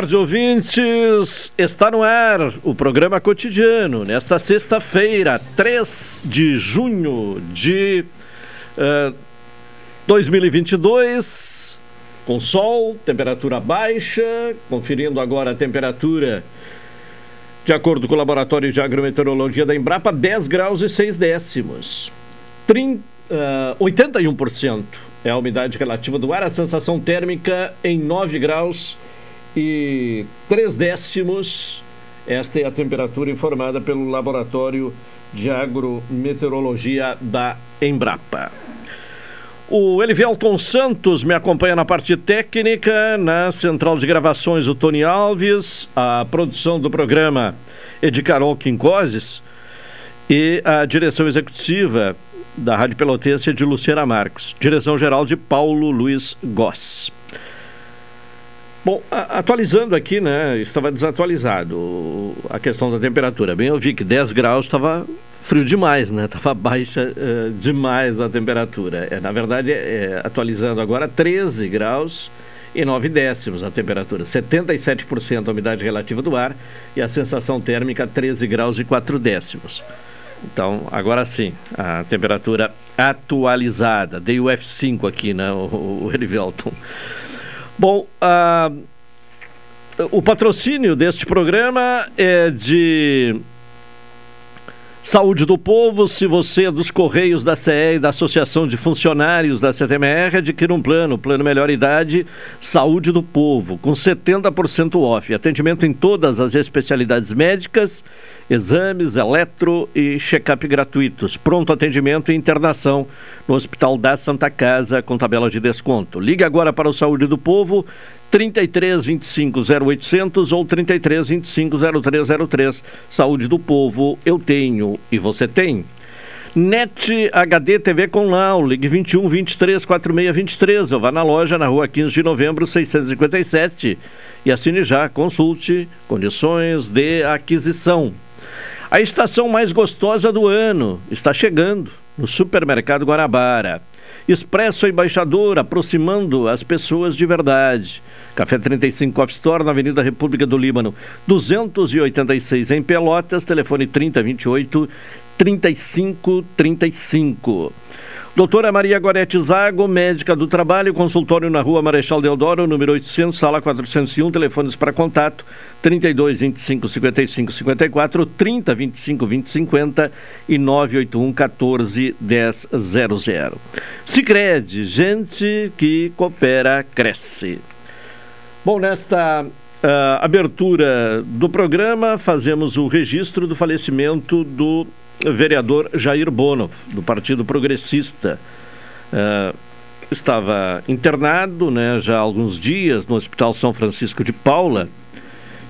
Tarde, ouvintes. Está no ar o programa cotidiano nesta sexta-feira, 3 de junho de uh, 2022, com sol, temperatura baixa. Conferindo agora a temperatura de acordo com o Laboratório de Agrometeorologia da Embrapa, 10 graus e 6 décimos. 30, uh, 81% é a umidade relativa do ar, a sensação térmica em 9 graus 3 décimos. Esta é a temperatura informada pelo Laboratório de Agrometeorologia da Embrapa. O Elivelton Santos me acompanha na parte técnica, na central de gravações o Tony Alves, a produção do programa Edi Carol Quincoses e a direção executiva da Rádio Pelotense de Luciana Marcos, direção geral de Paulo Luiz Goss. Bom, atualizando aqui, né? Estava desatualizado a questão da temperatura. Bem, eu vi que 10 graus estava frio demais, né? Estava baixa uh, demais a temperatura. É, na verdade, é, atualizando agora, 13 graus e 9 décimos a temperatura. 77% a umidade relativa do ar e a sensação térmica 13 graus e 4 décimos. Então, agora sim, a temperatura atualizada. Dei o F5 aqui, né, o, o Erivelton. Bom, uh, o patrocínio deste programa é de Saúde do Povo, se você é dos Correios da CE e da Associação de Funcionários da CTMR, adquira um plano, plano Melhor Idade, Saúde do Povo, com 70% off. Atendimento em todas as especialidades médicas, exames, eletro e check-up gratuitos. Pronto atendimento e internação no Hospital da Santa Casa, com tabela de desconto. Ligue agora para o Saúde do Povo, 33 25 0800 ou 33 25 0303. Saúde do povo, eu tenho e você tem. NET HD TV com Lau, ligue 21 23 46 23 ou vá na loja na rua 15 de novembro 657 e assine já, consulte condições de aquisição. A estação mais gostosa do ano está chegando no Supermercado Guanabara. Expresso Embaixador, aproximando as pessoas de verdade. Café 35 Coffee Store, na Avenida República do Líbano, 286 em Pelotas, telefone 3028 3535. Doutora Maria Gorete Zago, médica do trabalho, consultório na rua Marechal Deodoro, número 800, sala 401, telefones para contato 32 25 55 54, 30 25 20 50 e 981 14 10 00. Sicredi, gente que coopera, cresce. Bom, nesta uh, abertura do programa, fazemos o registro do falecimento do vereador Jair Bono, do Partido Progressista. Uh, estava internado né, já há alguns dias no Hospital São Francisco de Paula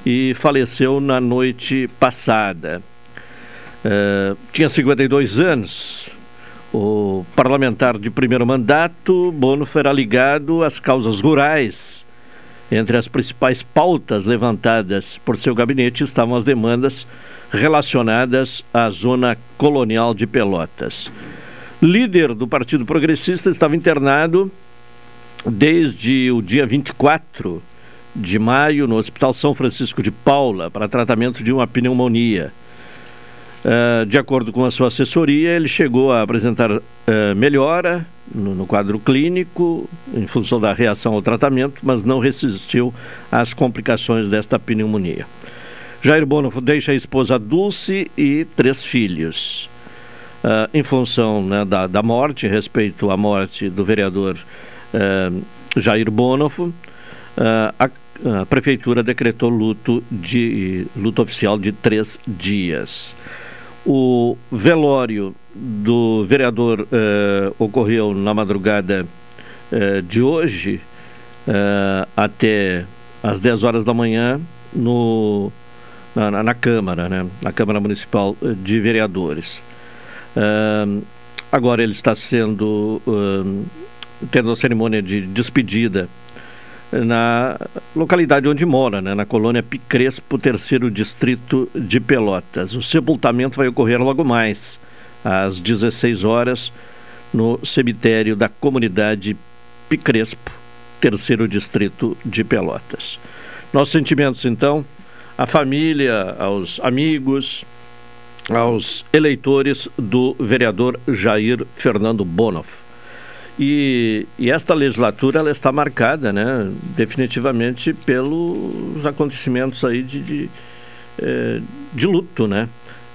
e faleceu na noite passada. Uh, tinha 52 anos. O parlamentar de primeiro mandato, Bono, era ligado às causas rurais. Entre as principais pautas levantadas por seu gabinete estavam as demandas relacionadas à zona colonial de Pelotas. Líder do Partido Progressista estava internado desde o dia 24 de maio no Hospital São Francisco de Paula para tratamento de uma pneumonia. Uh, de acordo com a sua assessoria, ele chegou a apresentar uh, melhora no, no, quadro clínico, em função da reação ao tratamento, mas não resistiu às complicações desta pneumonia. Jair Bono deixa a esposa Dulce e três filhos. Uh, em função né, da, da morte, respeito à morte do vereador Jair Bonofo, a, a prefeitura decretou luto, de, luto oficial de três dias. O velório do vereador eh, ocorreu na madrugada eh, de hoje eh, até às 10 horas da manhã no, na, na, Câmara, né? na Câmara Municipal de Vereadores. agora ele está sendo tendo a cerimônia de despedida na localidade onde mora, né, na colônia Picrespo, terceiro distrito de Pelotas. O sepultamento vai ocorrer logo mais, às 16 horas, no cemitério da comunidade Picrespo, terceiro distrito de Pelotas. Nossos sentimentos, então, à família, aos amigos, aos eleitores do vereador Jair Fernando Bonoff. E, e, esta legislatura ela está marcada, né, definitivamente pelos acontecimentos aí de, de, é, de luto, né?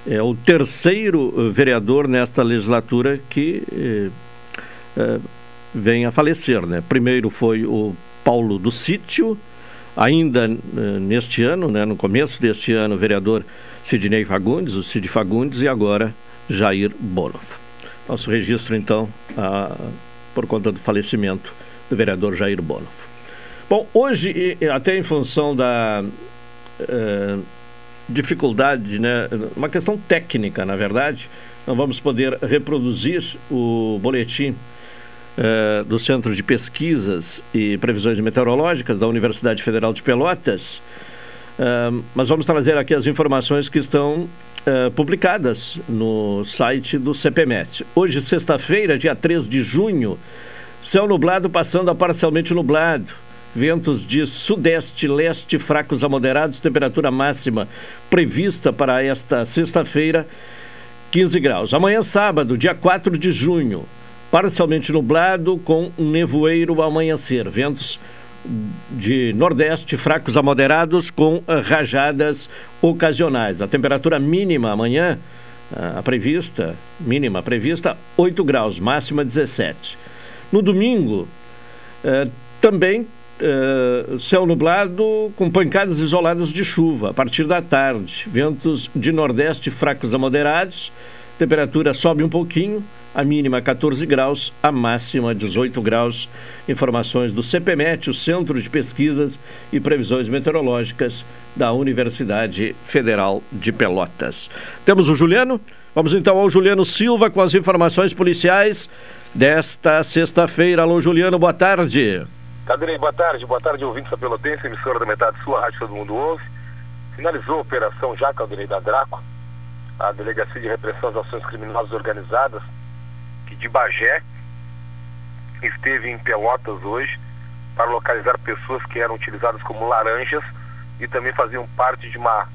É o terceiro vereador nesta legislatura que é, é, vem a falecer, né? Primeiro foi o Paulo do Sítio, ainda é, neste ano, né, no começo deste ano, o vereador Sidney Fagundes, o Cid Fagundes, e agora Jair Boloff. Nosso registro, então, a por conta do falecimento do vereador Jair Bonoff. Bom, hoje, até em função da dificuldade, né, uma questão técnica, na verdade, não vamos poder reproduzir o boletim uh, do Centro de Pesquisas e Previsões Meteorológicas da Universidade Federal de Pelotas, mas vamos trazer aqui as informações que estão Uh, publicadas no site do CPMET. Hoje, sexta-feira, dia 3 de junho, céu nublado passando a parcialmente nublado. Ventos de sudeste, leste, fracos a moderados, temperatura máxima prevista para esta sexta-feira, 15 graus. Amanhã, sábado, dia 4 de junho, parcialmente nublado com nevoeiro ao amanhecer. Ventos de nordeste, fracos a moderados, com rajadas ocasionais. A temperatura mínima amanhã, a prevista, mínima prevista, 8 graus, máxima 17. No domingo, eh, também eh, céu nublado com pancadas isoladas de chuva a partir da tarde. Ventos de nordeste fracos a moderados, temperatura sobe um pouquinho a mínima 14 graus, a máxima 18 graus. Informações do CPMET, o Centro de Pesquisas e Previsões Meteorológicas da Universidade Federal de Pelotas. Temos o Juliano. Vamos então ao Juliano Silva com as informações policiais desta sexta-feira. Alô, Juliano, boa tarde. Cadrei, boa tarde. Boa tarde, ouvintes da Pelotense, emissora da metade sua, Rádio Todo Mundo Ouve. Finalizou a operação já, Caldeirei da Draco, a Delegacia de Repressão às Ações Criminosas Organizadas, de Bagé esteve em Pelotas hoje para localizar pessoas que eram utilizadas como laranjas e também faziam parte de uma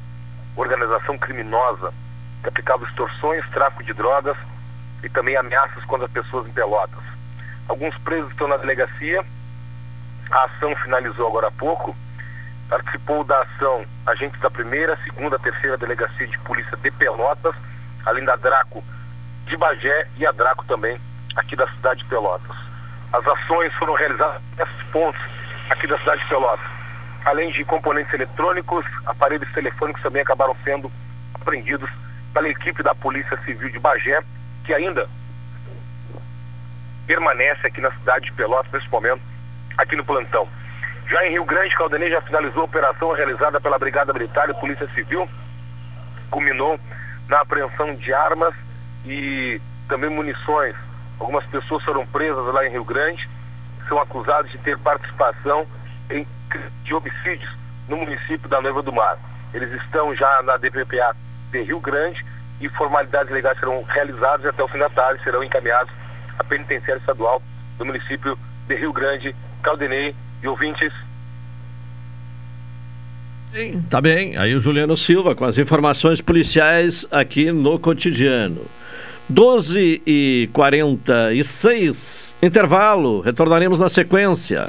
organização criminosa que aplicava extorsões, tráfico de drogas e também ameaças contra pessoas em Pelotas. Alguns presos estão na delegacia. A ação finalizou agora há pouco. Participou da ação agentes da primeira, segunda, terceira delegacia de polícia de Pelotas, além da Draco de Bagé e a Draco também aqui da cidade de Pelotas. As ações foram realizadas nesses pontos aqui da cidade de Pelotas. Além de componentes eletrônicos, aparelhos telefônicos também acabaram sendo apreendidos pela equipe da Polícia Civil de Bagé, que ainda permanece aqui na cidade de Pelotas, nesse momento, aqui no plantão. Já em Rio Grande, Caldenei já finalizou a operação realizada pela Brigada Militar e Polícia Civil, culminou na apreensão de armas e também munições. Algumas pessoas foram presas lá em Rio Grande, são acusados de ter participação em de homicídios no município da Noiva do Mar. Eles estão já na DPPA de Rio Grande e formalidades legais serão realizadas até o fim da tarde serão encaminhados à penitenciária estadual do município de Rio Grande, Caldenei e ouvintes. Tá bem, aí o Juliano Silva com as informações policiais aqui no cotidiano. 12 e 46 intervalo, retornaremos na sequência.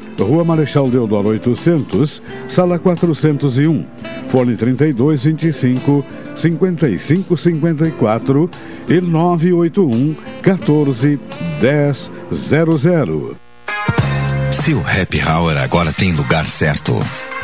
Rua Marechal Deodoro 800, Sala 401, Fone 3225 5554 e 981 14 1000. Seu happy hour agora tem lugar certo.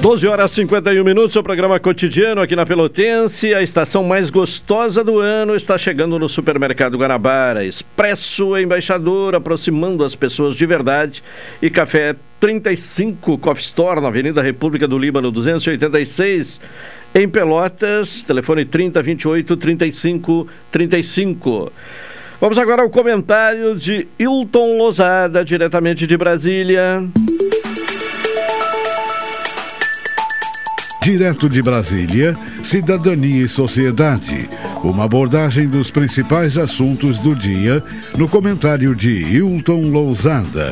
12 horas e 51 minutos, seu programa cotidiano aqui na Pelotense. A estação mais gostosa do ano está chegando no Supermercado Guanabara. Expresso Embaixador, aproximando as pessoas de verdade. E Café 35 Coffee Store, na Avenida República do Líbano, 286, em Pelotas. Telefone 3028 35 35. Vamos agora ao comentário de Hilton Lozada, diretamente de Brasília. Direto de Brasília, Cidadania e Sociedade. Uma abordagem dos principais assuntos do dia no comentário de Hilton Lousada.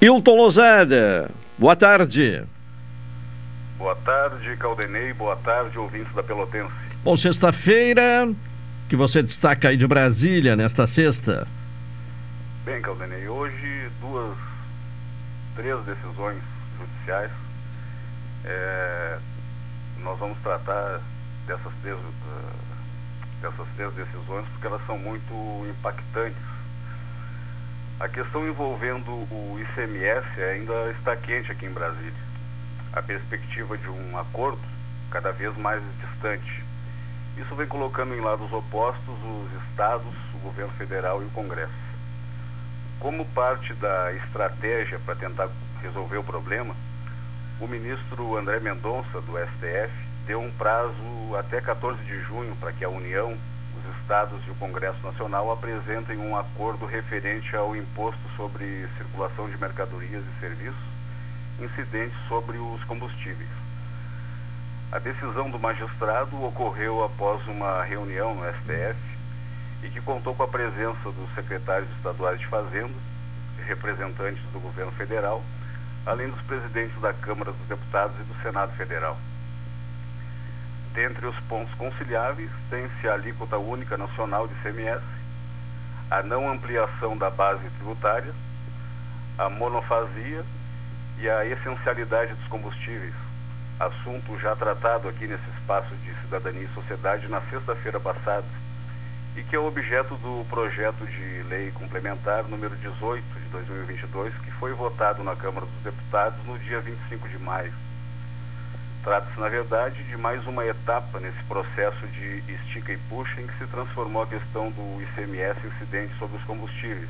Hilton Lousada, boa tarde. Boa tarde, Caldenei. Boa tarde, ouvintes da Pelotense. Bom, sexta-feira, que você destaca aí de Brasília nesta sexta? Bem, Caldenei, hoje duas, três decisões judiciais é, nós vamos tratar dessas três, uh, dessas três decisões porque elas são muito impactantes. A questão envolvendo o ICMS ainda está quente aqui em Brasília. A perspectiva de um acordo cada vez mais distante. Isso vem colocando em lados opostos os estados, o governo federal e o Congresso. Como parte da estratégia para tentar resolver o problema, o ministro André Mendonça, do STF, deu um prazo até 14 de junho para que a União, os estados e o Congresso Nacional apresentem um acordo referente ao imposto sobre circulação de mercadorias e serviços incidentes sobre os combustíveis. A decisão do magistrado ocorreu após uma reunião no STF e que contou com a presença dos secretários estaduais de Fazenda, representantes do governo federal além dos presidentes da Câmara dos Deputados e do Senado Federal. Dentre os pontos conciliáveis, tem-se a alíquota única nacional de CMS, a não ampliação da base tributária, a monofasia e a essencialidade dos combustíveis, assunto já tratado aqui nesse espaço de cidadania e sociedade na sexta-feira passada e que é objeto do projeto de lei complementar número 18 de 2022, que foi votado na Câmara dos Deputados no dia 25 de maio. Trata-se, na verdade, de mais uma etapa nesse processo de estica e puxa em que se transformou a questão do ICMS incidente sobre os combustíveis,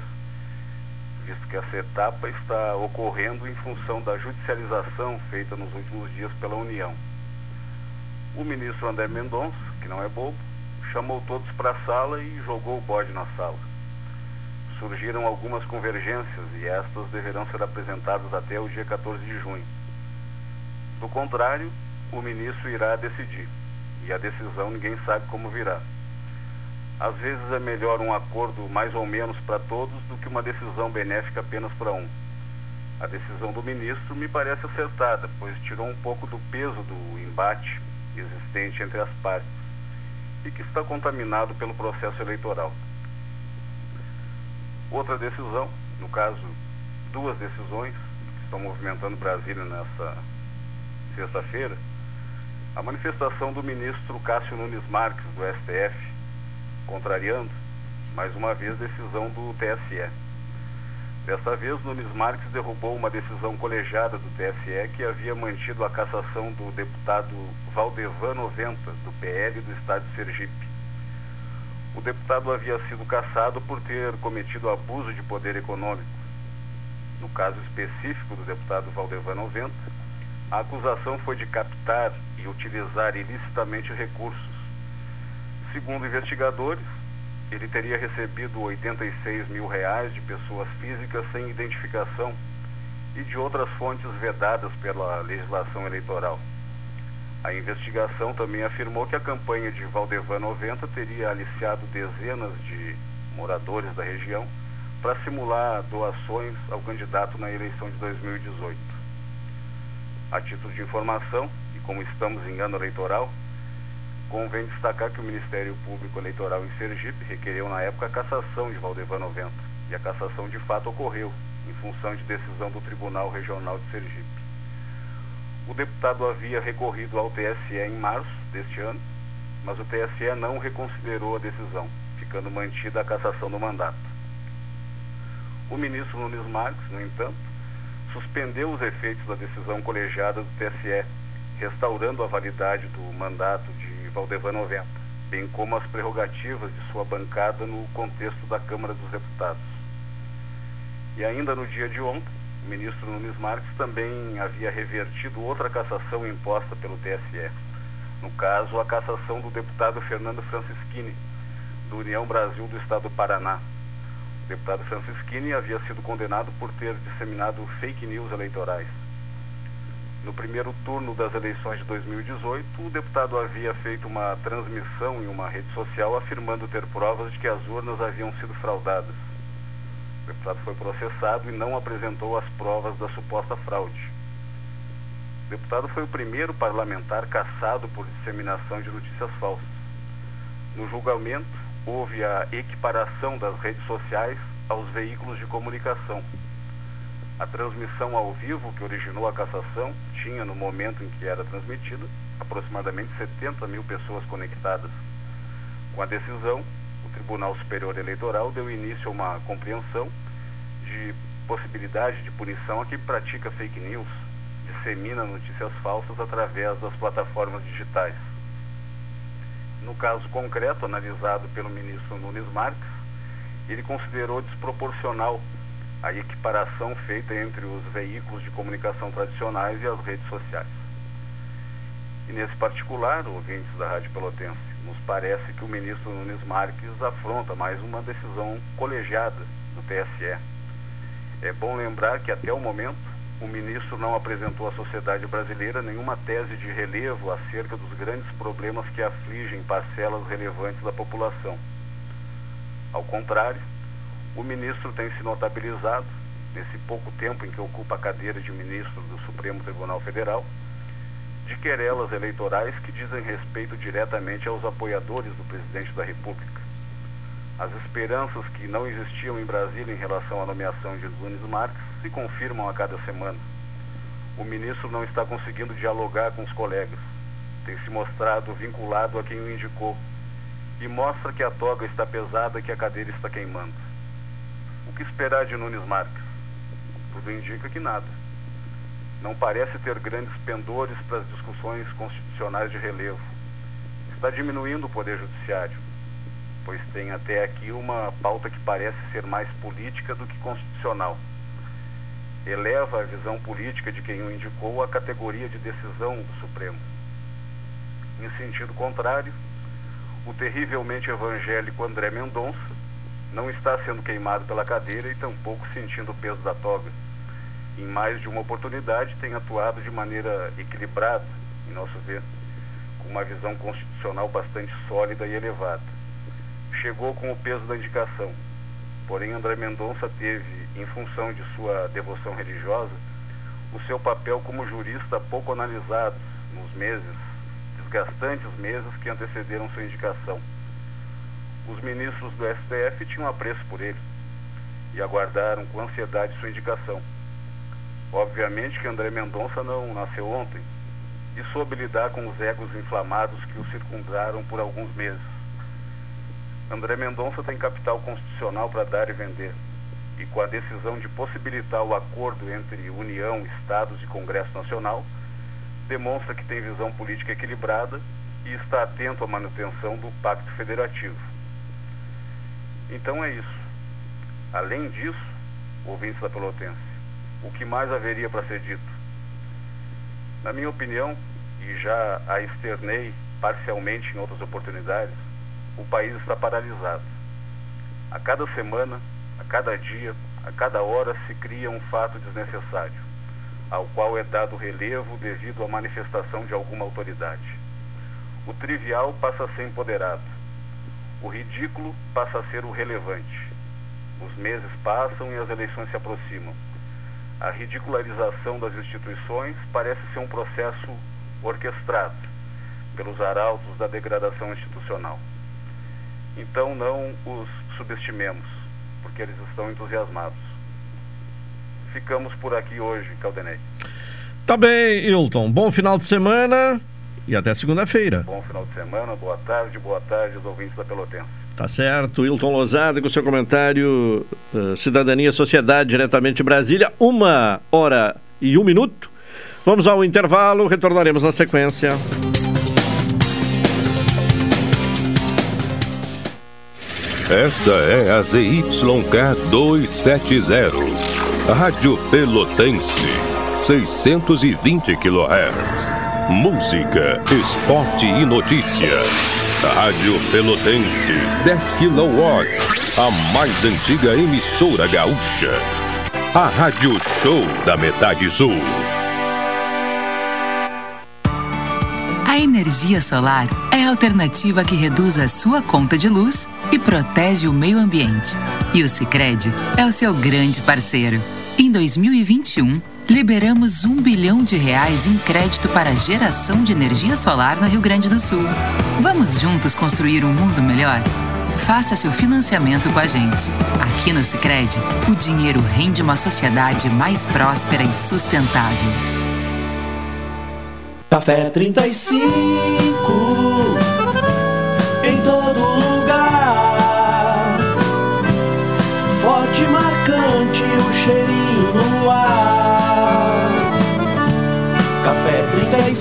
visto que essa etapa está ocorrendo em função da judicialização feita nos últimos dias pela União. O ministro André Mendonça, que não é bobo, chamou todos para a sala e jogou o bode na sala. Surgiram algumas convergências e estas deverão ser apresentadas até o dia 14 de junho. Do contrário, o ministro irá decidir, e a decisão ninguém sabe como virá. Às vezes é melhor um acordo mais ou menos para todos do que uma decisão benéfica apenas para um. A decisão do ministro me parece acertada, pois tirou um pouco do peso do embate existente entre as partes e que está contaminado pelo processo eleitoral. Outra decisão, no caso, duas decisões que estão movimentando Brasília nessa sexta-feira, a manifestação do ministro Cássio Nunes Marques, do STF, contrariando, mais uma vez, decisão do TSE. Desta vez, Nunes Marques derrubou uma decisão colegiada do TSE que havia mantido a cassação do deputado Valdevan 90, do PL do Estado de Sergipe. O deputado havia sido cassado por ter cometido abuso de poder econômico. No caso específico do deputado Valdevan 90, a acusação foi de captar e utilizar ilicitamente recursos. Segundo investigadores, ele teria recebido 86 mil reais de pessoas físicas sem identificação e de outras fontes vedadas pela legislação eleitoral. A investigação também afirmou que a campanha de Valdevan 90 teria aliciado dezenas de moradores da região para simular doações ao candidato na eleição de 2018. A título de informação, e como estamos em ano eleitoral, Convém destacar que o Ministério Público Eleitoral em Sergipe requereu na época a cassação de Valdevan 90. E a cassação de fato ocorreu, em função de decisão do Tribunal Regional de Sergipe. O deputado havia recorrido ao TSE em março deste ano, mas o TSE não reconsiderou a decisão, ficando mantida a cassação do mandato. O ministro Nunes Marques, no entanto, suspendeu os efeitos da decisão colegiada do TSE, restaurando a validade do mandato de Valdevan 90, bem como as prerrogativas de sua bancada no contexto da Câmara dos Deputados. E ainda no dia de ontem, o ministro Nunes Marques também havia revertido outra cassação imposta pelo TSE. No caso, a cassação do deputado Fernando Francischini, do União Brasil do Estado do Paraná. O deputado Francischini havia sido condenado por ter disseminado fake news eleitorais. No primeiro turno das eleições de 2018, o deputado havia feito uma transmissão em uma rede social afirmando ter provas de que as urnas haviam sido fraudadas. O deputado foi processado e não apresentou as provas da suposta fraude. O deputado foi o primeiro parlamentar caçado por disseminação de notícias falsas. No julgamento, houve a equiparação das redes sociais aos veículos de comunicação. A transmissão ao vivo que originou a cassação tinha, no momento em que era transmitida, aproximadamente 70 mil pessoas conectadas. Com a decisão, Tribunal Superior Eleitoral deu início a uma compreensão de possibilidade de punição a quem pratica fake news, dissemina notícias falsas através das plataformas digitais. No caso concreto, analisado pelo ministro Nunes Marques, ele considerou desproporcional a equiparação feita entre os veículos de comunicação tradicionais e as redes sociais. E nesse particular, ouvintes da Rádio Pelotense, nos parece que o ministro Nunes Marques afronta mais uma decisão colegiada do TSE. É bom lembrar que até o momento o ministro não apresentou à sociedade brasileira nenhuma tese de relevo acerca dos grandes problemas que afligem parcelas relevantes da população. Ao contrário, o ministro tem se notabilizado, nesse pouco tempo em que ocupa a cadeira de ministro do Supremo Tribunal Federal, de querelas eleitorais que dizem respeito diretamente aos apoiadores do presidente da República. As esperanças que não existiam em Brasília em relação à nomeação de Nunes Marques se confirmam a cada semana. O ministro não está conseguindo dialogar com os colegas. Tem se mostrado vinculado a quem o indicou e mostra que a toga está pesada e que a cadeira está queimando. O que esperar de Nunes Marques? Tudo indica que nada não parece ter grandes pendores para as discussões constitucionais de relevo. Está diminuindo o Poder Judiciário, pois tem até aqui uma pauta que parece ser mais política do que constitucional. Eleva a visão política de quem o indicou à categoria de decisão do Supremo. Em sentido contrário, o terrivelmente evangélico André Mendonça não está sendo queimado pela cadeira e tampouco sentindo o peso da toga em mais de uma oportunidade, tem atuado de maneira equilibrada, em nosso ver, com uma visão constitucional bastante sólida e elevada. Chegou com o peso da indicação, porém André Mendonça teve, em função de sua devoção religiosa, o seu papel como jurista pouco analisado nos meses, desgastantes meses que antecederam sua indicação. Os ministros do STF tinham apreço por ele e aguardaram com ansiedade sua indicação Obviamente que André Mendonça não nasceu ontem e soube lidar com os egos inflamados que o circundaram por alguns meses. André Mendonça tem capital constitucional para dar e vender. E com a decisão de possibilitar o acordo entre União, Estados e Congresso Nacional, demonstra que tem visão política equilibrada e está atento à manutenção do Pacto Federativo. Então é isso. Além disso, ouvintes da Pelotense, o que mais haveria para ser dito? Na minha opinião, e já a externei parcialmente em outras oportunidades, o país está paralisado. A cada semana, a cada dia, a cada hora se cria um fato desnecessário, ao qual é dado relevo devido à manifestação de alguma autoridade. O trivial passa a ser empoderado. O ridículo passa a ser o relevante. Os meses passam e as eleições se aproximam a ridicularização das instituições parece ser um processo orquestrado pelos arautos da degradação institucional. Então não os subestimemos, porque eles estão entusiasmados. ficamos por aqui hoje, Caldenei. Tá bem, Hilton. Bom final de semana e até segunda-feira. Bom final de semana, boa tarde, boa tarde aos ouvintes da Pelotense. Tá certo. Hilton Lozada com seu comentário uh, Cidadania e Sociedade, diretamente de Brasília. Uma hora e um minuto. Vamos ao intervalo, retornaremos na sequência. Esta é a ZYK 270, Rádio Pelotense, 620 kHz. Música, esporte e notícia. Rádio Pelotense, 10 kW, a mais antiga emissora gaúcha. A Rádio Show da Metade Sul. A energia solar é a alternativa que reduz a sua conta de luz e protege o meio ambiente. E o Sicredi é o seu grande parceiro. Em 2021, liberamos um bilhão de reais em crédito para geração de energia solar no Rio Grande do Sul. Vamos juntos construir um mundo melhor? Faça seu financiamento com a gente. Aqui no Sicredi, o dinheiro rende uma sociedade mais próspera e sustentável. Café 35 em todo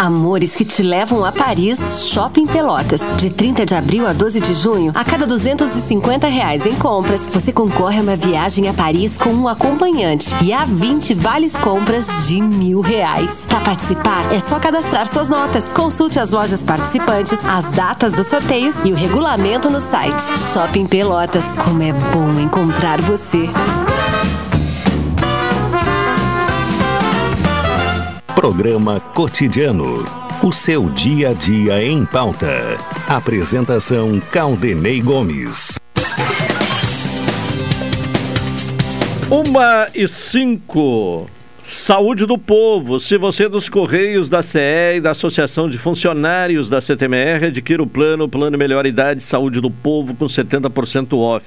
Amores que te levam a Paris, Shopping Pelotas. De 30 de abril a 12 de junho, a cada 250 reais em compras, você concorre a uma viagem a Paris com um acompanhante e a 20 vales compras de mil reais. Para participar, é só cadastrar suas notas. Consulte as lojas participantes, as datas dos sorteios e o regulamento no site. Shopping Pelotas, como é bom encontrar você. Programa Cotidiano. O seu dia a dia em pauta. Apresentação Caldenei Gomes. Uma e cinco. Saúde do povo. Se você é dos Correios, da CE e da Associação de Funcionários da CTMR, adquira o plano, Plano Melhor Idade Saúde do Povo com 70% off.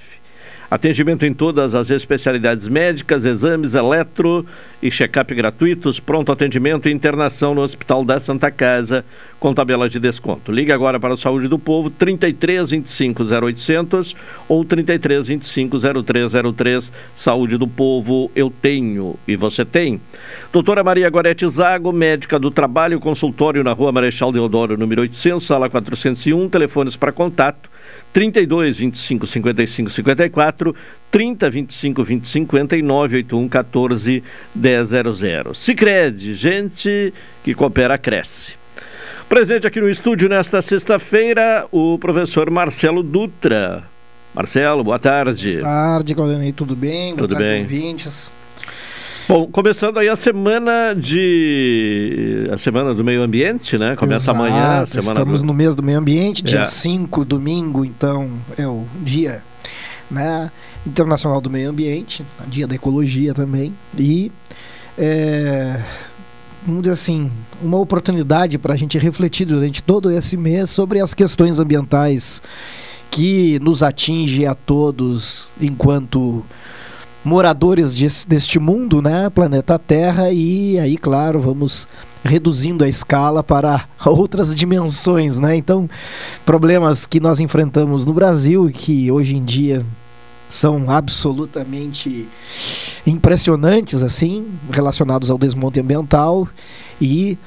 Atendimento em todas as especialidades médicas, exames, eletro e check-up gratuitos, pronto atendimento e internação no Hospital da Santa Casa, com tabela de desconto. Ligue agora para a Saúde do Povo, 33 25 0800 ou 33 25 0303. Saúde do Povo, eu tenho e você tem. Doutora Maria Gorete Zago, médica do trabalho, consultório na rua Marechal Deodoro, número 800, sala 401, telefones para contato 32 25 55 54, 30 25 20 59, 81 14 100. Sicredi, gente que coopera cresce. Presente aqui no estúdio nesta sexta-feira, o professor Marcelo Dutra. Marcelo, boa tarde. Boa tarde, Claudinei, tudo bem? Tudo boa tarde, bem. ouvintes. Bom, começando aí a semana de. a semana do meio ambiente, né? Começa Exato, amanhã. a Semana Estamos do... no mês do meio ambiente, dia É. 5, domingo, então é o dia né, internacional do meio ambiente, dia da ecologia também. E é, vamos dizer assim, uma oportunidade para a gente refletir durante todo esse mês sobre as questões ambientais que nos atinge a todos enquanto moradores des- deste mundo, né, planeta Terra, e aí, claro, vamos reduzindo a escala para outras dimensões, né? Então, problemas que nós enfrentamos no Brasil e que hoje em dia são absolutamente impressionantes assim, relacionados ao desmonte ambiental e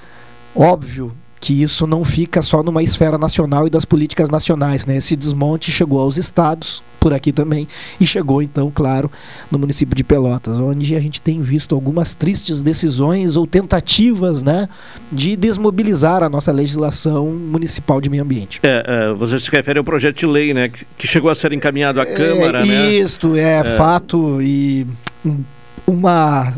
óbvio que isso não fica só numa esfera nacional e das políticas nacionais, né? Esse desmonte chegou aos estados, por aqui também, e chegou então, claro, no município de Pelotas, onde a gente tem visto algumas tristes decisões ou tentativas, né, de desmobilizar a nossa legislação municipal de meio ambiente. É, é, você se refere ao projeto de lei, né? Que, chegou a ser encaminhado à Câmara, é, né? Isto é, fato e um- uma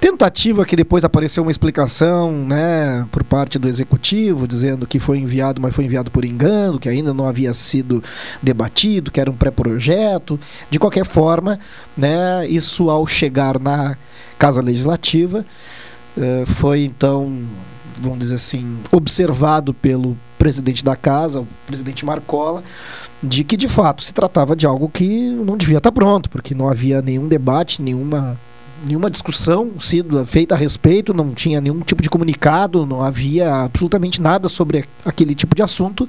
tentativa que depois apareceu uma explicação, né, por parte do executivo dizendo que foi enviado, mas foi enviado por engano, que ainda não havia sido debatido, que era um pré-projeto. De qualquer forma, né, isso ao chegar na Casa Legislativa eh, foi então, vamos dizer assim, observado pelo presidente da casa, o presidente Marcola, de que de fato se tratava de algo que não devia estar pronto, porque não havia nenhum debate, nenhuma nenhuma discussão sido feita a respeito, não tinha nenhum tipo de comunicado, não havia absolutamente nada sobre aquele tipo de assunto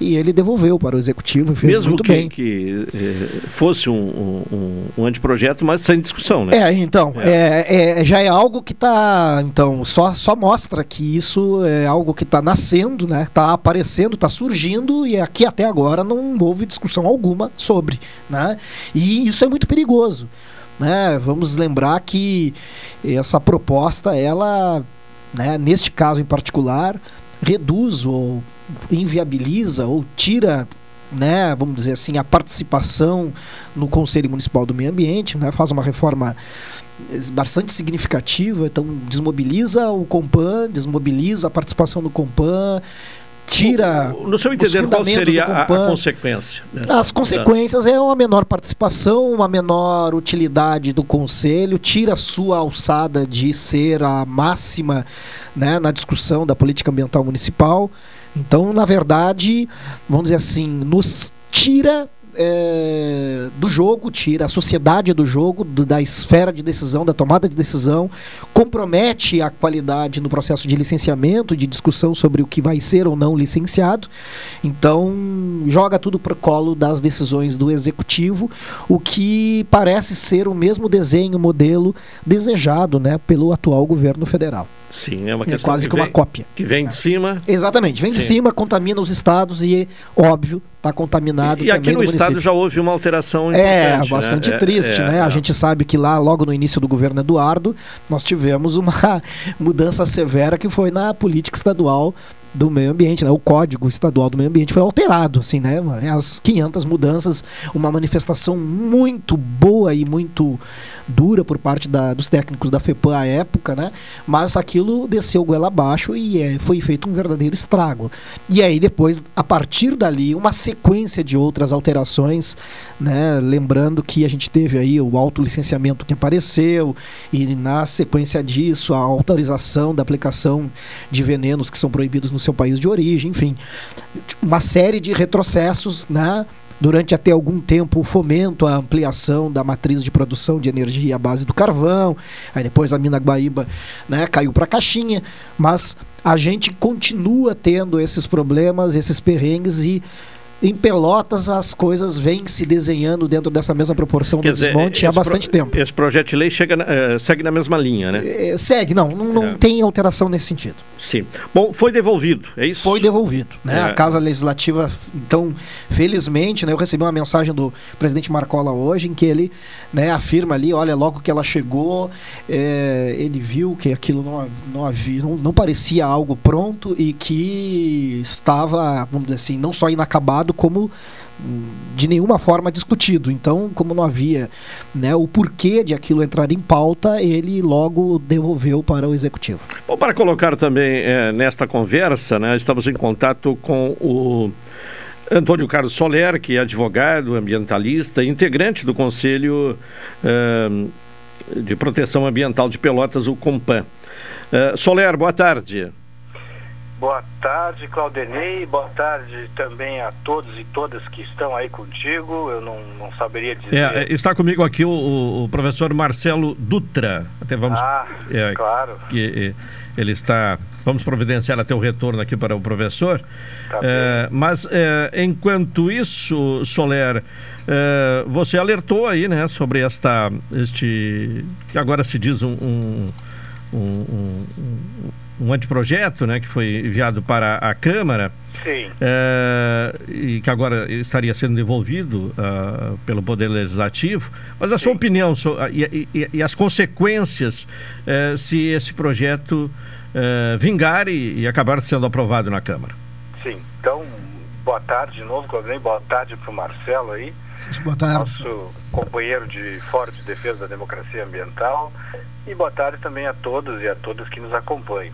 e ele devolveu para o executivo e fez Mesmo muito que, bem. que eh, fosse um, um, um- anteprojeto, mas sem discussão, né? É, então, é. é- já é algo que está, então, só, só mostra que isso é algo que está nascendo, né? Está aparecendo, está surgindo e aqui até agora não houve discussão alguma sobre, né? E isso é muito perigoso, né? Vamos lembrar que essa proposta, ela, né, neste caso em particular, reduz ou inviabiliza ou tira né, vamos dizer assim, a participação no Conselho Municipal do Meio Ambiente, né, faz uma reforma eh, bastante significativa, então desmobiliza o Compan, desmobiliza a participação do Compan, tira No seu entender, qual seria a, a consequência? As consequências é uma menor participação, uma menor utilidade do conselho, tira a sua alçada de ser a máxima né, na discussão da política ambiental municipal. Então, na verdade, vamos dizer assim, nos tira é, do jogo, tira a sociedade do jogo, do- da esfera de decisão, da tomada de decisão, compromete a qualidade no processo de licenciamento, de discussão sobre o que vai ser ou não licenciado. Então, joga tudo para o colo das decisões do executivo, o que parece ser o mesmo desenho, modelo desejado né, pelo atual governo federal. Sim, é uma É questão quase que que uma vem- cópia. Que vem de cima. Exatamente, vem de Sim. cima, contamina os estados e, óbvio, está contaminado E aqui também no no estado município. já houve uma alteração É, importante. bastante né? É, triste, é, né? é. A gente sabe que lá, logo no início do governo Eduardo, nós tivemos uma mudança severa que foi na política estadual do meio ambiente, né? O Código Estadual do Meio Ambiente foi alterado, assim, né? As 500 mudanças, uma manifestação muito boa e muito dura por parte da- dos técnicos da FEPAM à época, né? Mas aquilo desceu goela abaixo e é, foi feito um verdadeiro estrago. E aí depois, a partir dali, uma sequência de outras alterações, né? Lembrando que a gente teve aí o autolicenciamento que apareceu e na sequência disso a autorização da aplicação de venenos que são proibidos no seu país de origem, enfim, uma série de retrocessos, né? durante até algum tempo o fomento, a ampliação da matriz de produção de energia à base do carvão. Aí depois a mina Guaíba né, caiu para a caixinha, mas a gente continua tendo esses problemas, esses perrengues e em Pelotas as coisas vêm se desenhando dentro dessa mesma proporção Quer do dizer, desmonte há bastante pro, tempo. Esse projeto de lei chega, uh, segue na mesma linha, né? É, segue, não, não, não é. tem alteração nesse sentido. Sim. Bom, foi devolvido, é isso? Foi devolvido. Né? É. A Casa Legislativa, então, felizmente, né, eu recebi uma mensagem do presidente Marcola hoje em que ele né, afirma ali, olha, logo que ela chegou, é, ele viu que aquilo não, não, havia, não, não parecia algo pronto e que estava, vamos dizer assim, não só inacabado, como de nenhuma forma discutido. Então, como não havia né, o porquê de aquilo entrar em pauta, ele logo devolveu para o executivo. Bom, para colocar também é, nesta conversa, né, estamos em contato com o Antônio Carlos Soler, que é advogado, ambientalista, integrante do Conselho é, de Proteção Ambiental de Pelotas, o COMPAN. É, Soler, boa tarde. Boa tarde, Claudenei. Boa tarde também a todos e todas que estão aí contigo. Eu não, não saberia dizer. É, está comigo aqui o, o, professor Marcelo Dutra. Até vamos. Ah, é, claro. Que é, ele está. Vamos providenciar até o retorno aqui para o professor. Tá é, mas é, enquanto isso, Soler, é, você alertou aí, né, sobre esta, este, que agora se diz um, um, um, um um anteprojeto né, que foi enviado para a Câmara é, e que agora estaria sendo devolvido uh, pelo Poder Legislativo. Mas a Sim. sua opinião so, uh, e, e, e, as consequências uh, se esse projeto vingar e, e, acabar sendo aprovado na Câmara? Sim, então, boa tarde de novo, Claudinei, boa tarde para o Marcelo aí. Boa tarde. Nosso companheiro de Fórum de Defesa da Democracia Ambiental. E boa tarde também a todos e a todas que nos acompanham.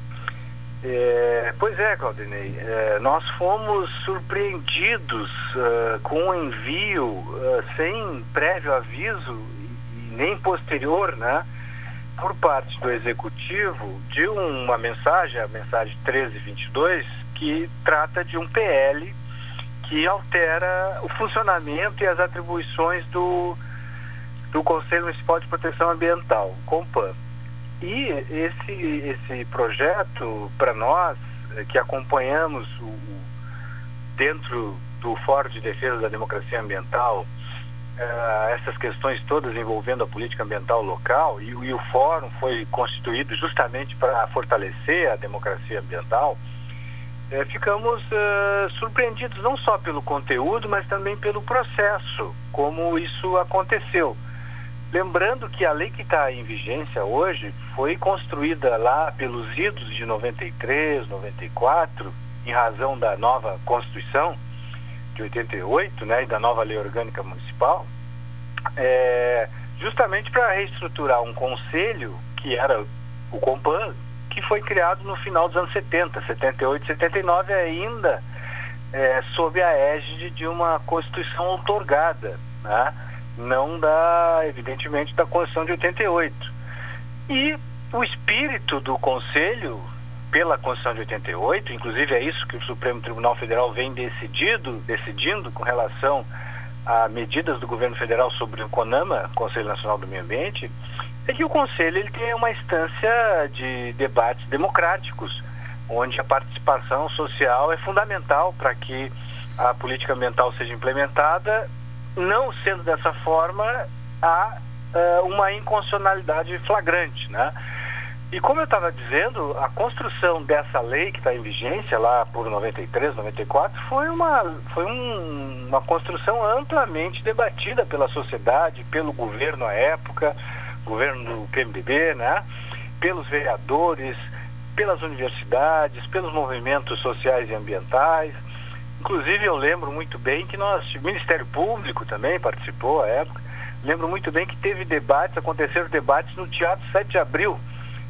É, pois é, Claudinei, é, nós fomos surpreendidos uh, com o um envio uh, sem prévio aviso e nem posterior, né, por parte do Executivo de uma mensagem, a mensagem 1322, que trata de um PL que altera o funcionamento e as atribuições do, do Conselho Municipal de Proteção Ambiental, COMPAN. E esse, esse projeto, para nós, eh, que acompanhamos o, dentro do Fórum de Defesa da Democracia Ambiental, uh, essas questões todas envolvendo a política ambiental local, e, e o Fórum foi constituído justamente para fortalecer a democracia ambiental, uh, ficamos surpreendidos não só pelo conteúdo, mas também pelo processo, como isso aconteceu. Lembrando que a lei que está em vigência hoje foi construída lá pelos idos de 93, 94, em razão da nova Constituição de 88, né, e da nova Lei Orgânica Municipal, é, justamente para reestruturar um conselho que era o Compan, que foi criado no final dos anos 70, 78, 79, ainda é, sob a égide de uma Constituição outorgada, né? Não da, evidentemente, da Constituição de 88. E o espírito do Conselho, pela Constituição de 88, inclusive é isso que o Supremo Tribunal Federal vem decidido, decidindo com relação a medidas do governo federal sobre o CONAMA, Conselho Nacional do Meio Ambiente, é que o Conselho ele tem uma instância de debates democráticos, onde a participação social é fundamental para que a política ambiental seja implementada não sendo dessa forma, há uh, uma inconstitucionalidade flagrante, né? E como eu estava dizendo, a construção dessa lei que está em vigência lá por 93, 94 foi uma foi um, uma construção amplamente debatida pela sociedade, pelo governo à época, governo do PMDB, né? Pelos vereadores, pelas universidades, pelos movimentos sociais e ambientais. Inclusive, eu lembro muito bem que nós, o Ministério Público também participou à época. Lembro muito bem que teve debates, aconteceram debates no Teatro 7 de Abril,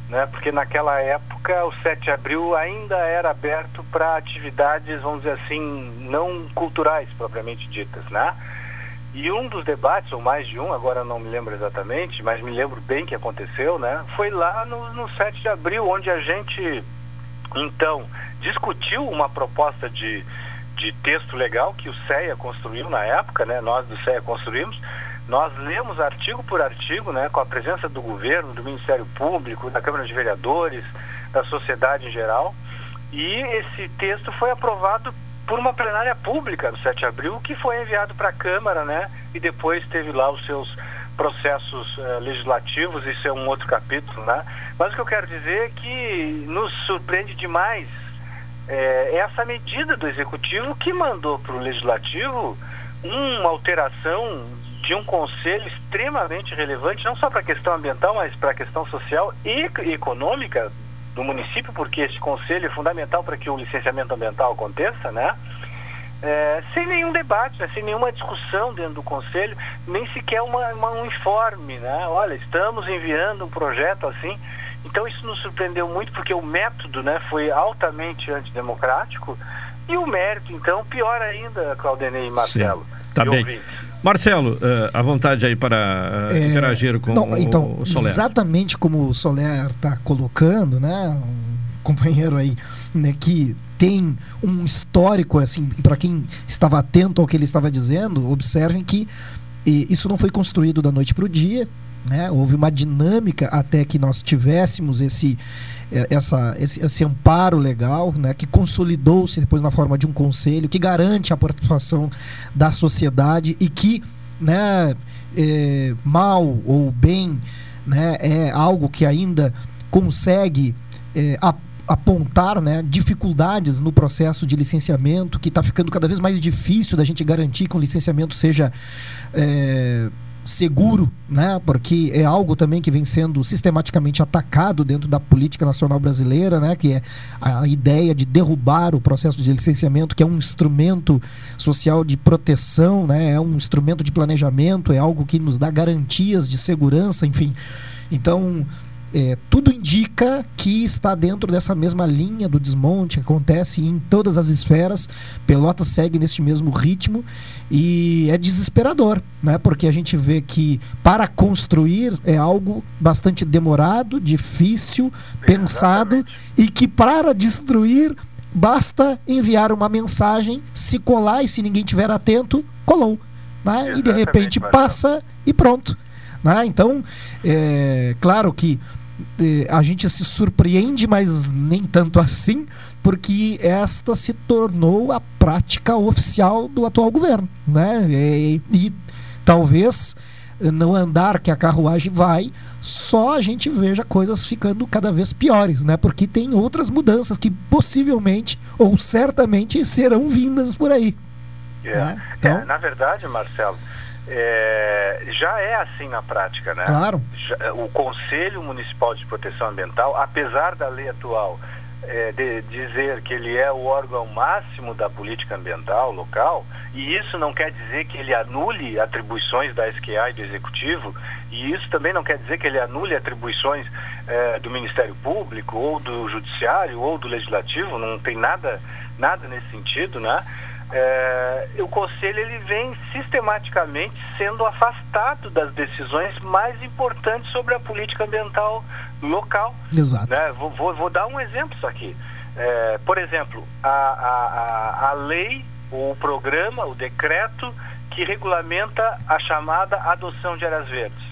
né? Porque naquela época o 7 de Abril ainda era aberto para atividades, vamos dizer assim, não culturais propriamente ditas, né? E um dos debates, ou mais de um, agora não me lembro exatamente, mas me lembro bem que aconteceu, né? Foi lá no, no 7 de abril, onde a gente, então, discutiu uma proposta de de texto legal que o CEA construiu na época, né? Nós do CEA construímos. Nós lemos artigo por artigo, né, com a presença do governo, do Ministério Público, da Câmara de Vereadores, da sociedade em geral. E esse texto foi aprovado por uma plenária pública no 7 de abril, que foi enviado para a Câmara, né? E depois teve lá os seus processos uh, legislativos, isso é um outro capítulo, né? Mas o que eu quero dizer é que nos surpreende demais é, essa medida do Executivo que mandou para o Legislativo uma alteração de um conselho extremamente relevante, não só para a questão ambiental, mas para a questão social e econômica do município, porque esse conselho é fundamental para que o licenciamento ambiental aconteça, né? É, sem nenhum debate, né? sem nenhuma discussão dentro do conselho, nem sequer uma, uma, um informe, né? Olha, estamos enviando um projeto assim. Então isso nos surpreendeu muito porque o método, né, foi altamente antidemocrático e o mérito, então, pior ainda, Claudenei e Marcelo. Sim. Tá bem. Ouvintes. Marcelo, uh, à vontade aí para uh, é, interagir com não, o, então, o Soler. Exatamente como o Soler está colocando, né? Um companheiro aí, né, que tem um histórico, assim, para quem estava atento ao que ele estava dizendo, observem que e, isso não foi construído da noite para o dia, né? Houve uma dinâmica até que nós tivéssemos esse, é, essa, esse, esse amparo legal, né? que consolidou-se depois na forma de um conselho, que garante a participação da sociedade e que né, é, mal ou bem né, é algo que ainda consegue é, apontar né, dificuldades no processo de licenciamento, que está ficando cada vez mais difícil da gente garantir que um licenciamento seja é, seguro, né? Porque é algo também que vem sendo sistematicamente atacado dentro da política nacional brasileira, né? Que é a ideia de derrubar o processo de licenciamento, que é um instrumento social de proteção, né? É um instrumento de planejamento, é algo que nos dá garantias de segurança, enfim. Então, é, tudo indica que está dentro dessa mesma linha do desmonte, que acontece em todas as esferas. Pelotas segue neste mesmo ritmo e é desesperador, né? Porque a gente vê que para construir é algo bastante demorado, difícil, pensado e que para destruir basta enviar uma mensagem, se colar e se ninguém tiver atento, colou, né? E de repente passa e pronto. Né? Então, é claro que a gente se surpreende, mas nem tanto assim, porque esta se tornou a prática oficial do atual governo, né? E, e talvez no andar que a carruagem vai, só a gente veja coisas ficando cada vez piores, né? Porque tem outras mudanças que possivelmente ou certamente serão vindas por aí. É. Né? Então, é, na verdade, Marcelo, é, já é assim na prática, né? Claro. Já, o Conselho Municipal de Proteção Ambiental, apesar da lei atual é, de dizer que ele é o órgão máximo da política ambiental local, e isso não quer dizer que ele anule atribuições da SQA e do Executivo, e isso também não quer dizer que ele anule atribuições é, do Ministério Público, ou do Judiciário, ou do Legislativo, não tem nada, nada nesse sentido, né? É, o conselho ele vem sistematicamente sendo afastado das decisões mais importantes sobre a política ambiental local. Exato. Né? Vou, vou, vou, dar um exemplo isso aqui. É, por exemplo, a, a, a lei, o programa, o decreto que regulamenta a chamada adoção de áreas verdes.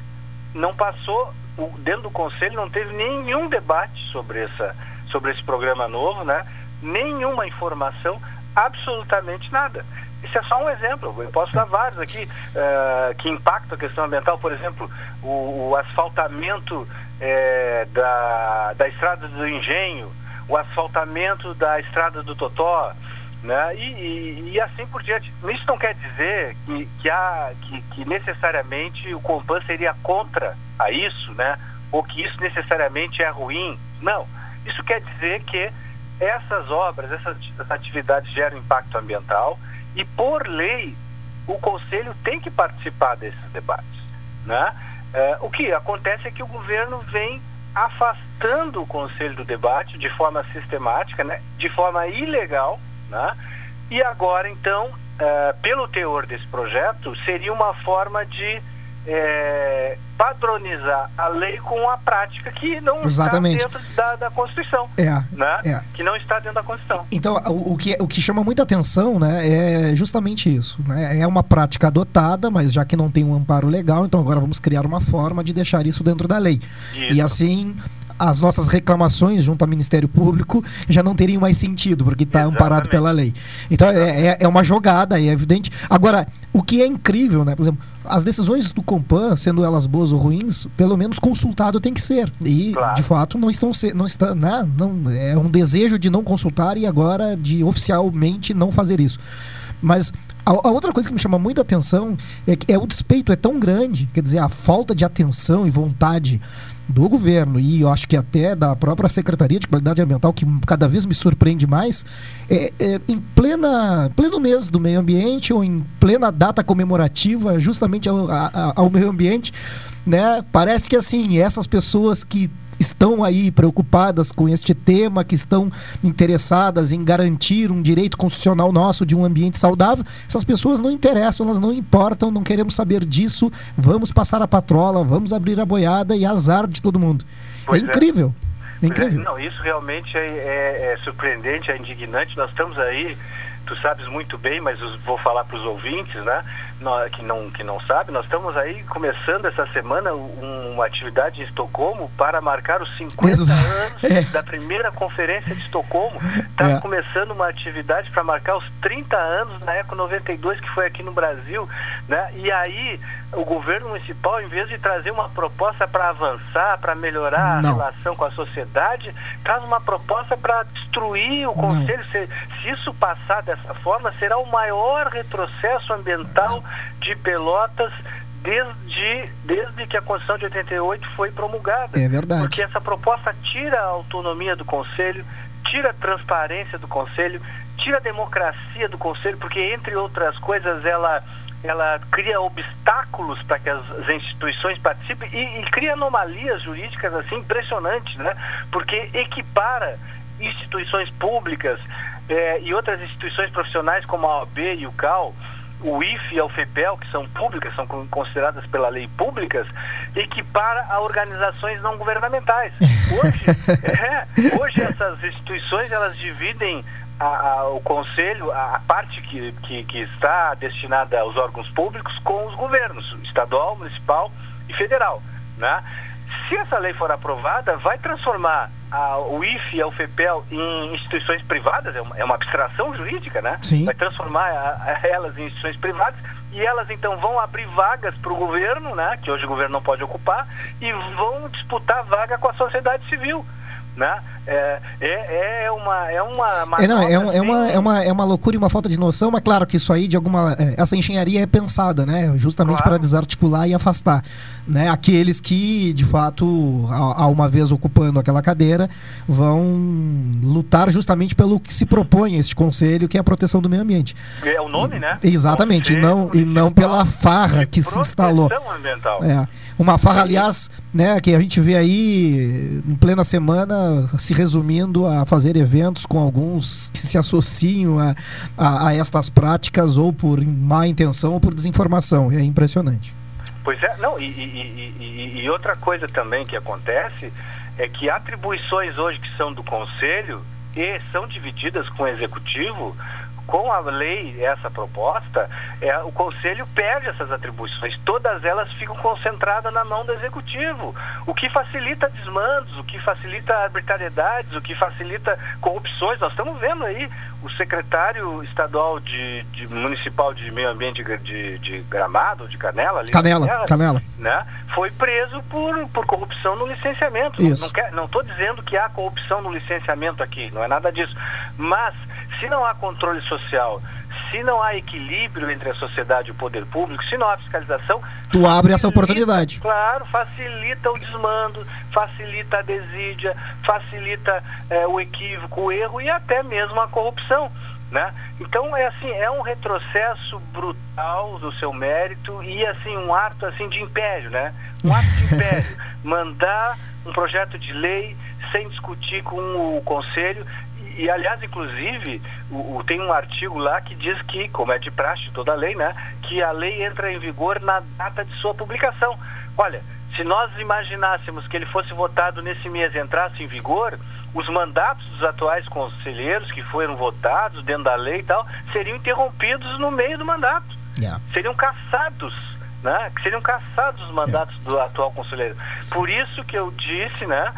Não passou, dentro do conselho não teve nenhum debate sobre, essa, sobre esse programa novo, né? nenhuma informação absolutamente nada. Isso é só um exemplo, eu posso dar vários aqui uh, que impactam a questão ambiental, por exemplo, o, o asfaltamento é, da, da estrada do Engenho, o asfaltamento da estrada do Totó, né? E, e, e, assim por diante. Isso não quer dizer que, que, há, que, que necessariamente o Compan seria contra a isso, né? ou que isso necessariamente é ruim. Não. Isso quer dizer que essas obras, essas atividades geram impacto ambiental e, por lei, o Conselho tem que participar desses debates. Né? É, o que acontece é que o governo vem afastando o Conselho do debate de forma sistemática, né? de forma ilegal, né? e agora, então, é, pelo teor desse projeto, seria uma forma de é, padronizar a lei com a prática que não Exatamente. está dentro da, da Constituição. É, né? é. Que não está dentro da Constituição. Então, o, o que, o que chama muita atenção né, é justamente isso. Né? É uma prática adotada, mas já que não tem um amparo legal, então agora vamos criar uma forma de deixar isso dentro da lei. Isso. E assim, as nossas reclamações junto ao Ministério Público já não teriam mais sentido, porque está amparado pela lei. Então, é, é, é uma jogada, é evidente. Agora, o que é incrível, né? Por exemplo, as decisões do Compan, sendo elas boas ou ruins, pelo menos consultado tem que ser. E, de fato, não estão se, não está, né? não é um desejo de não consultar e agora de oficialmente não fazer isso. Mas a, a outra coisa que me chama muita atenção é que é o despeito é tão grande, quer dizer, a falta de atenção e vontade do governo e eu acho que até da própria Secretaria de Qualidade Ambiental, que cada vez me surpreende mais, é, é, em plena, pleno mês do meio ambiente ou em plena data comemorativa justamente ao, a- ao meio ambiente, né? Parece que assim, essas pessoas que estão aí preocupadas com este tema, que estão interessadas em garantir um direito constitucional nosso de um ambiente saudável, essas pessoas não interessam, elas não importam, não queremos saber disso, vamos passar a patrola, vamos abrir a boiada e azar de todo mundo. Pois é é. incrível. É é, incrível. não, isso realmente é, é- é surpreendente, é indignante. Nós estamos aí, tu sabes muito bem, mas vou falar para os ouvintes, né? que não que não sabem, nós estamos aí começando essa semana um- uma atividade em Estocolmo para marcar os 50 Exato. anos É. da primeira conferência de Estocolmo. Está É. começando uma atividade para marcar os 30 anos da Eco 92 que foi aqui no Brasil, né? E aí o governo municipal, em vez de trazer uma proposta para avançar, para melhorar a Não. relação com a sociedade, traz uma proposta para destruir o conselho. Se, se isso passar dessa forma, será o maior retrocesso ambiental de Pelotas desde, desde que a Constituição de 88 foi promulgada. É verdade. Porque essa proposta tira a autonomia do Conselho, tira a transparência do Conselho, tira a democracia do Conselho, porque, entre outras coisas, ela, ela cria obstáculos para que as, instituições participem e, e cria anomalias jurídicas assim impressionantes, né? Porque equipara instituições públicas eh, e outras instituições profissionais como a OAB e o CAL o IFE e a UFEPEL, que são públicas, são con- consideradas pela lei públicas, equipara a organizações não governamentais. Hoje, é, hoje essas instituições elas dividem a- a- o conselho, a, a parte que, que, que está destinada aos órgãos públicos com os governos, estadual, municipal e federal. Né? Se essa lei for aprovada, vai transformar a- o IFE e a UFEPEL em instituições privadas, é uma, é uma abstração jurídica, né? Sim. Vai transformar a- elas em instituições privadas e elas então vão abrir vagas para o governo, né? Que hoje o governo não pode ocupar, e vão disputar vaga com a sociedade civil. Né? É, é, é uma é uma É, não, é, um- manobra, é, uma, assim, é, uma, é uma loucura e uma falta de noção, mas claro que isso aí, de alguma. é, Essa engenharia é pensada, né? Justamente para desarticular e afastar. Né? Aqueles que, de fato, a, a uma vez ocupando aquela cadeira, vão lutar justamente pelo que se propõe este conselho, que é a proteção do meio ambiente. É o nome, né? Exatamente, e não, e não pela farra que se instalou. Ambiental. É. Uma farra, aliás, né, que a gente vê aí em plena semana se resumindo a fazer eventos com alguns que se associam a, a, a estas práticas ou por má intenção ou por desinformação. É impressionante. Pois é, não, e, e- e- e- outra coisa também que acontece é que atribuições hoje que são do Conselho e são divididas com o Executivo, com a lei, essa proposta, é, o Conselho perde essas atribuições. Todas elas ficam concentradas na mão do Executivo, o que facilita desmandos, o que facilita arbitrariedades, o que facilita corrupções. Nós estamos vendo aí o secretário estadual de, de- municipal de meio ambiente de, de Gramado, de Canela, ali Canela, Canela. né, foi preso por, por corrupção no licenciamento. Isso. Não estou dizendo que há corrupção no licenciamento aqui, não é nada disso. Mas se não há controle social, se não há equilíbrio entre a sociedade e o poder público, se não há fiscalização, Tu abre essa oportunidade. Claro, facilita o desmando, facilita a desídia, facilita eh, o equívoco, o erro e até mesmo a corrupção. Né? Então é assim, é um retrocesso brutal do seu mérito e assim um ato assim de império, né? Um ato de império, mandar um projeto de lei sem discutir com o conselho e, aliás, inclusive, o, o, tem um artigo lá que diz que, como é de praxe toda a lei, né, que a lei entra em vigor na data de sua publicação. Olha, se nós imaginássemos que ele fosse votado nesse mês e entrasse em vigor, os mandatos dos atuais conselheiros que foram votados dentro da lei e tal, seriam interrompidos no meio do mandato. Yeah. Seriam caçados, né? Seriam caçados os mandatos yeah. do atual conselheiro. Por isso que eu disse, né?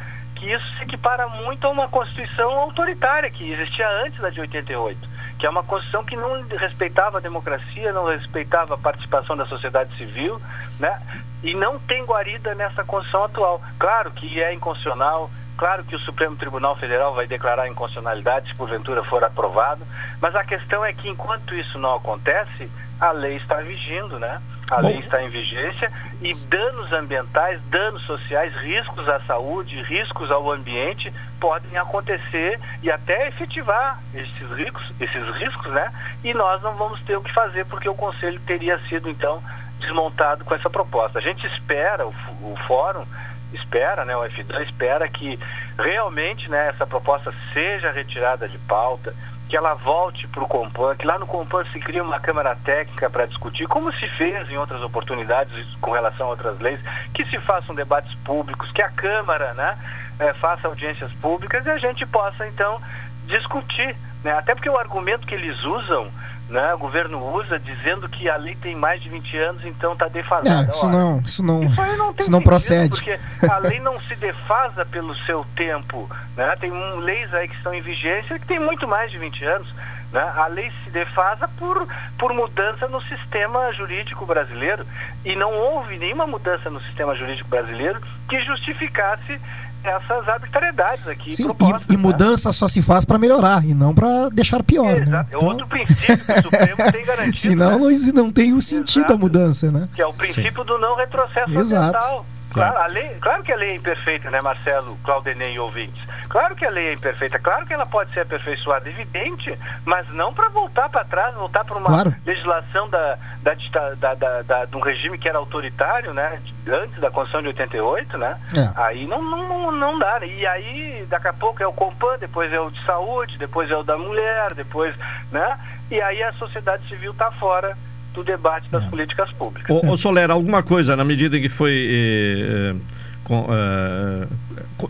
Que isso se equipara muito a uma Constituição autoritária que existia antes da de 88 que é uma Constituição que não respeitava a democracia, não respeitava a participação da sociedade civil, né? E não tem guarida nessa Constituição atual. Claro que é inconstitucional, claro que o Supremo Tribunal Federal vai declarar inconstitucionalidade se porventura for aprovado, mas a questão é que enquanto isso não acontece, a lei está vigindo, né? A Bom. lei está em vigência e danos ambientais, danos sociais, riscos à saúde, riscos ao ambiente podem acontecer e até efetivar esses riscos, esses riscos, né? E nós não vamos ter o que fazer porque o conselho teria sido então desmontado com essa proposta. A gente espera, o, o fórum espera, né, o F2 espera que realmente né, essa proposta seja retirada de pauta, que ela volte para o Compan, que lá no Compan se cria uma Câmara Técnica para discutir, como se fez em outras oportunidades com relação a outras leis, que se façam debates públicos, que a Câmara né, é, faça audiências públicas e a gente possa, então, discutir. Né? Até porque o argumento que eles usam né, o governo usa dizendo que a lei tem mais de 20 anos, então está defasada. É, isso não, isso não, isso não, isso não procede. Porque a lei não se defasa pelo seu tempo. Né? Tem um, leis aí que estão em vigência que tem muito mais de 20 anos. Né? A lei se defasa por, por mudança no sistema jurídico brasileiro. E não houve nenhuma mudança no sistema jurídico brasileiro que justificasse essas arbitrariedades aqui. Sim, e, e, né? mudança né? só se faz para melhorar e não para deixar pior. Né? Né? É então... outro princípio que o Supremo tem garantido. Senão né? não, não tem o sentido Exato. a mudança, né? Que é o princípio Sim. do não retrocesso Exato. ambiental. Claro, a lei, claro que a lei é imperfeita, né, Marcelo, Claudenei e ouvintes? Claro que a lei é imperfeita, claro que ela pode ser aperfeiçoada, evidente, mas não para voltar para trás, voltar para uma claro. legislação da, da, da, da, da, de um regime que era autoritário, né, antes da Constituição de 88, né? É. Aí não, não, não dá. Né? E aí, daqui a pouco é o Compan, depois é o de saúde, depois é o da mulher, depois, né? E aí a sociedade civil está fora do debate das é. políticas públicas. Ô, ô Soler, alguma coisa na medida que foi eh, com, eh,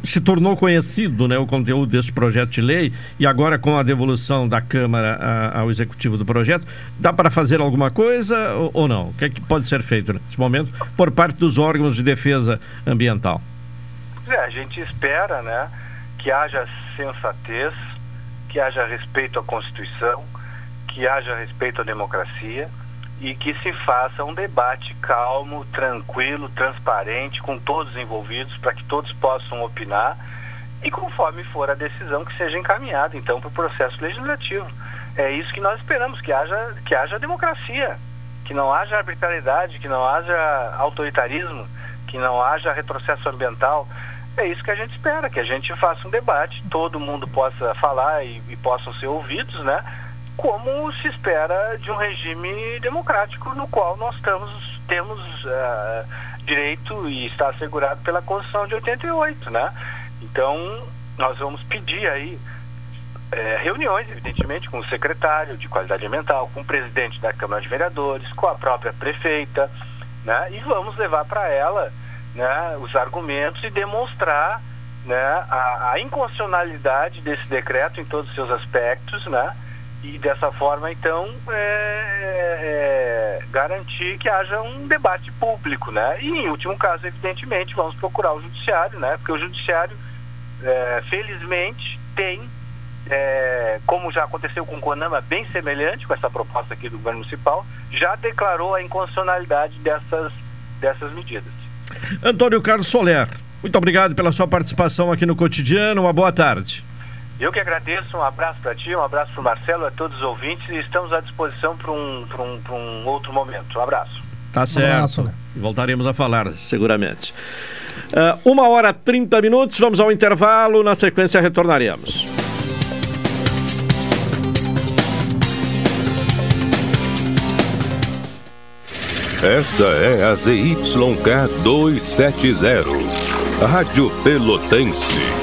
se tornou conhecido né, o conteúdo desse projeto de lei e agora com a devolução da Câmara a, ao executivo do projeto, dá para fazer alguma coisa ou, ou não? O que, é que pode ser feito nesse momento por parte dos órgãos de defesa ambiental? É, a gente espera né, que haja sensatez, que haja respeito à Constituição, que haja respeito à democracia e que se faça um debate calmo, tranquilo, transparente, com todos envolvidos, para que todos possam opinar e conforme for a decisão que seja encaminhada então para o processo legislativo. É isso que nós esperamos, que haja, que haja democracia, que não haja arbitrariedade, que não haja autoritarismo, que não haja retrocesso ambiental. É isso que a gente espera, que a gente faça um debate, todo mundo possa falar e, e possam ser ouvidos, né? Como se espera de um regime democrático no qual nós estamos, temos uh, direito e está assegurado pela Constituição de 88, né? Então, nós vamos pedir aí é, reuniões, evidentemente, com o secretário de Qualidade Ambiental, com o presidente da Câmara de Vereadores, com a própria prefeita, né? E vamos levar para ela né, os argumentos e demonstrar né, a, a inconstitucionalidade desse decreto em todos os seus aspectos, né? E dessa forma então é, é, garantir que haja um debate público, né? E em último caso, evidentemente, vamos procurar o judiciário, né? Porque o judiciário, é, felizmente, tem, é, como já aconteceu com o Conama, bem semelhante com essa proposta aqui do governo municipal, já declarou a inconstitucionalidade dessas dessas medidas. Antônio Carlos Soler, muito obrigado pela sua participação aqui no cotidiano. Uma boa tarde. Eu que agradeço, um abraço para ti, um abraço para o Marcelo, a todos os ouvintes e estamos à disposição para um, um, um outro momento. Um abraço. Tá certo. Um abraço, né? Voltaremos a falar, seguramente. Uh, uma hora trinta minutos, vamos ao intervalo, na sequência retornaremos. Esta é a ZYK 270, Rádio Pelotense.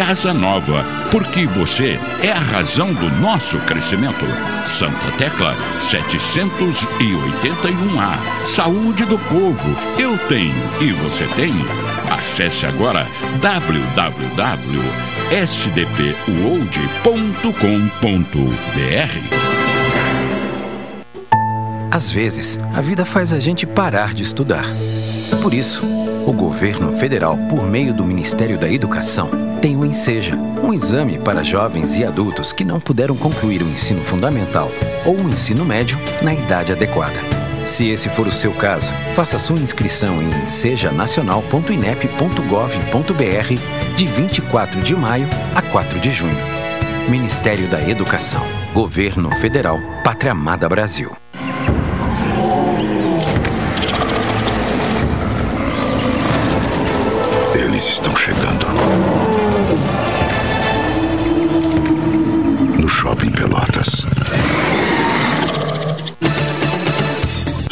casa nova, porque você é a razão do nosso crescimento. Santa Tecla 781A. Saúde do povo, eu tenho e você tem. Acesse agora www.sdpuold.com.br. Às vezes, a vida faz a gente parar de estudar. Por isso, o governo federal, por meio do Ministério da Educação, tem o Enseja, um exame para jovens e adultos que não puderam concluir o ensino fundamental ou o ensino médio na idade adequada. Se esse for o seu caso, faça sua inscrição em ensejanacional.inep.gov.br de 24 de maio a 4 de junho. Ministério da Educação, Governo Federal, Pátria Amada Brasil. Eles estão chegando. No Shopping Pelotas.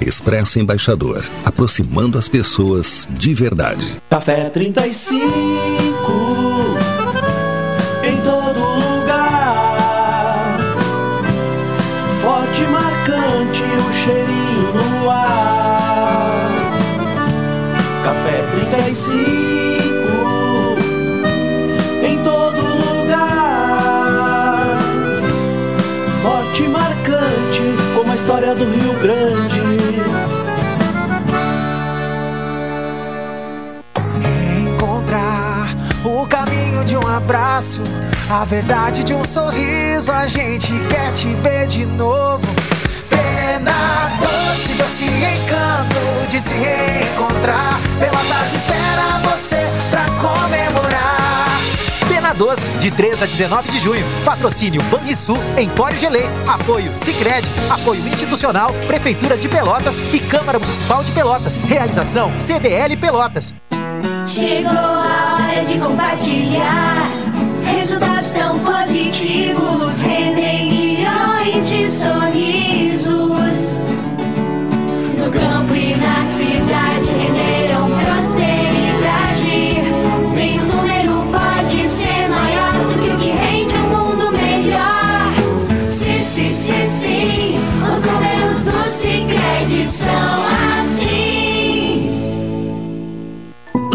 Expresso Embaixador, aproximando as pessoas de verdade. Café 35 em todo lugar. Forte e marcante o cheirinho no ar. Café 35 em todo lugar. Forte e marcante como a história do Rio Grande. Abraço, a verdade de um sorriso. A gente quer te ver de novo. Pena doce, doce encanto de se reencontrar. Pelotas espera você pra comemorar. Pena Doce, de 3 a 19 de junho. Patrocínio Banrisul, Empório Gelê. Apoio Sicredi, apoio institucional, Prefeitura de Pelotas e Câmara Municipal de Pelotas. Realização CDL Pelotas. Chegou a hora de compartilhar. Resultados tão positivos rendem milhões de sorrisos.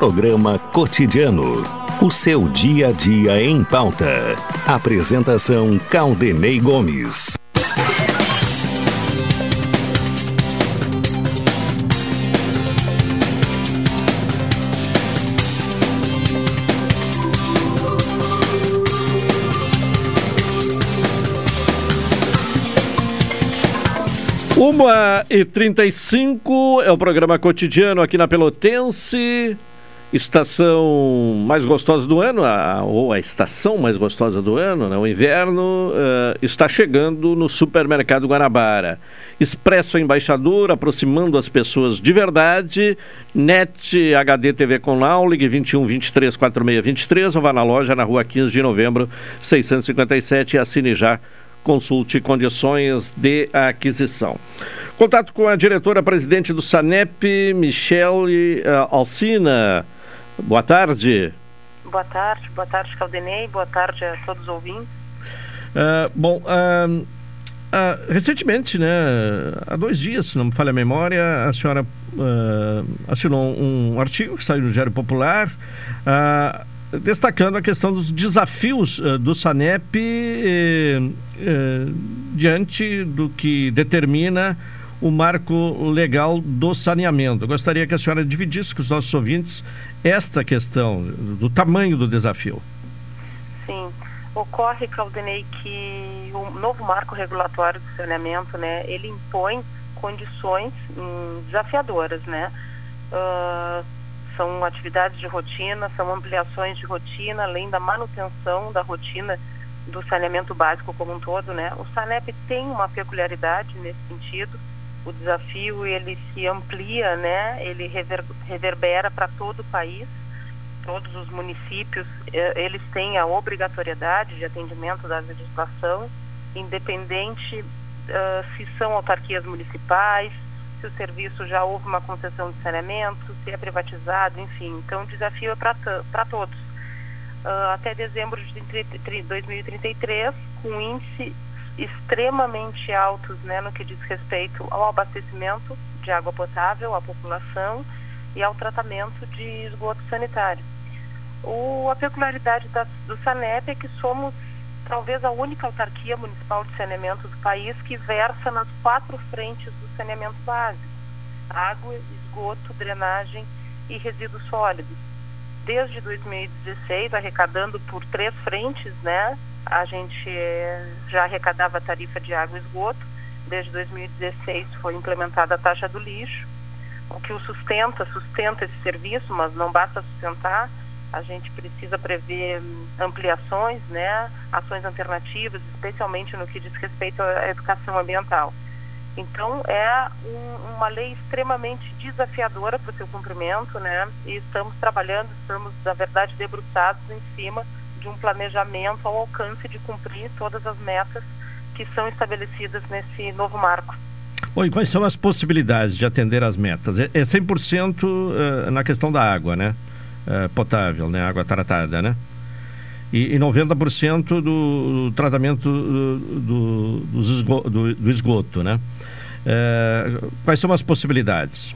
Programa Cotidiano. O seu dia a dia em pauta. Apresentação Caldenei Gomes. Uma e 35 é o programa cotidiano aqui na Pelotense. Estação mais gostosa do ano, a, ou a estação mais gostosa do ano, né? o inverno, uh, está chegando no supermercado Guanabara. Expresso Embaixador, aproximando as pessoas de verdade. NET HD TV com Lau, ligue 21 23 46 23 ou vá na loja na rua 15 de novembro, 657 e assine já consulte condições de aquisição. Contato com a diretora-presidente do SANEP, Michele uh, Alcina. Boa tarde. Boa tarde, boa tarde, Caldenei, boa tarde a todos os ouvintes. Uh, bom, uh, recentemente, né, há dois dias, se não me falha a memória, a senhora assinou um artigo que saiu no Diário Popular destacando a questão dos desafios uh, do SANEP eh, eh, diante do que determina o marco legal do saneamento. Gostaria que a senhora dividisse com os nossos ouvintes esta questão do tamanho do desafio. Sim, ocorre, Caldenei, que o novo marco regulatório do saneamento, né, ele impõe condições hum, desafiadoras, né? Uh, são atividades de rotina, são ampliações de rotina, além da manutenção da rotina do saneamento básico como um todo, né? O SANEP tem uma peculiaridade nesse sentido. O desafio ele se amplia, né? Ele rever, reverbera para todo o país. Todos os municípios eh, eles têm a obrigatoriedade de atendimento da legislação, independente uh, se são autarquias municipais, se o serviço já houve uma concessão de saneamento, se é privatizado, enfim. Então, o desafio é para todos. Uh, até dezembro de 2033, com índice extremamente altos né, no que diz respeito ao abastecimento de água potável à população e ao tratamento de esgoto sanitário. O, a peculiaridade da, do SANEP é que somos talvez a única autarquia municipal de saneamento do país que versa nas quatro frentes do saneamento básico: água, esgoto, drenagem e resíduos sólidos. Desde 2016, arrecadando por três frentes, né? A gente eh, já arrecadava a tarifa de água e esgoto. Desde 2016 foi implementada a taxa do lixo, o que o sustenta, sustenta esse serviço, mas não basta sustentar, a gente precisa prever ampliações, né, ações alternativas, especialmente no que diz respeito à educação ambiental. Então, é um, uma lei extremamente desafiadora para o seu cumprimento, né, e estamos trabalhando, estamos, na verdade, debruçados em cima de um planejamento ao alcance de cumprir todas as metas que são estabelecidas nesse novo marco. Bom, e quais são as possibilidades de atender às metas? É 100% eh, na questão da água, né? uh, potável, né? água tratada, né? E, e 90% do, tratamento do, do, esgoto, do, esgoto, né? Quais são as possibilidades?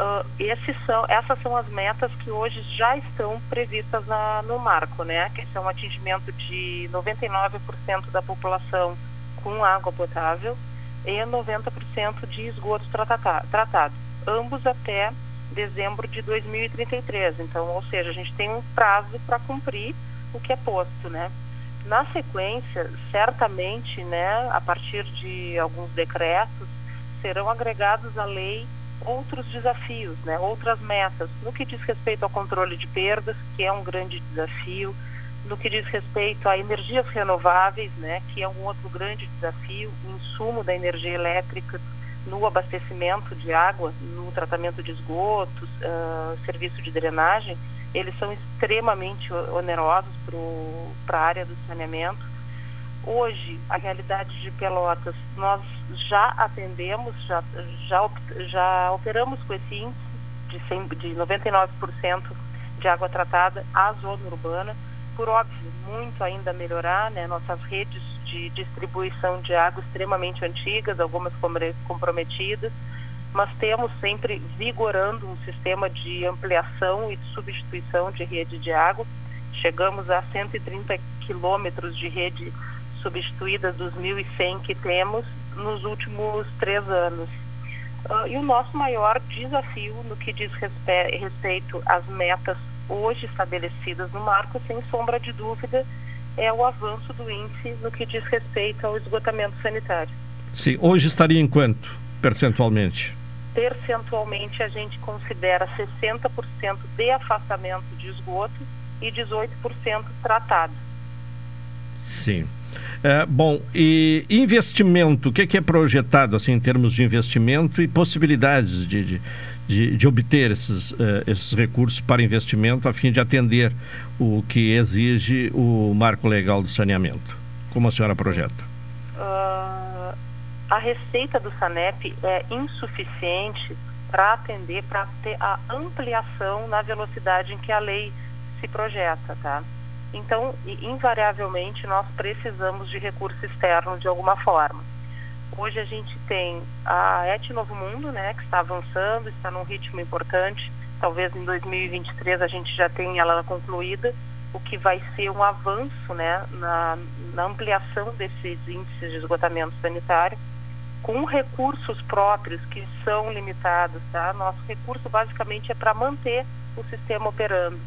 Uh, esses são, essas são as metas que hoje já estão previstas na, no marco, né? Que são o atingimento de 99% da população com água potável e 90% de esgoto tratado, tratado, ambos até dezembro de 2033. Então, ou seja, a gente tem um prazo para cumprir o que é posto, né? Na sequência, certamente, né, a partir de alguns decretos, serão agregados à lei outros desafios, né, outras metas, no que diz respeito ao controle de perdas, que é um grande desafio, no que diz respeito a energias renováveis, né, que é um outro grande desafio, o insumo da energia elétrica no abastecimento de água, no tratamento de esgotos, uh, serviço de drenagem, eles são extremamente onerosos para a área do saneamento. Hoje, a realidade de Pelotas, nós já atendemos, já, já, já operamos com esse índice de, 100, de 99% de água tratada à zona urbana. Por óbvio, muito ainda melhorar, né? Nossas redes de distribuição de água extremamente antigas, algumas comprometidas, mas temos sempre vigorando um sistema de ampliação e de substituição de rede de água. Chegamos a 130 quilômetros de rede substituída dos 1.100 que temos nos últimos três anos. Uh, e o nosso maior desafio no que diz respe respeito às metas hoje estabelecidas no marco, sem sombra de dúvida, é o avanço do índice no que diz respeito ao esgotamento sanitário. Sim, hoje estaria em quanto, percentualmente? Percentualmente, a gente considera 60% de afastamento de esgoto e 18% tratado. Sim. É, bom, e investimento, o que é, que é projetado assim, em termos de investimento e possibilidades de, de, de, de obter esses, uh, esses recursos para investimento a fim de atender o que exige o marco legal do saneamento? Como a senhora projeta? Uh, a receita do SANEP é insuficiente para atender, para ter a ampliação na velocidade em que a lei se projeta, tá? Então, invariavelmente, nós precisamos de recurso externo de alguma forma. Hoje a gente tem a ET Novo Mundo, né, que está avançando, está num ritmo importante. Talvez em 2023 a gente já tenha ela concluída, o que vai ser um avanço, né, na, na ampliação desses índices de esgotamento sanitário, com recursos próprios que são limitados, tá? Nosso recurso basicamente é para manter o sistema operando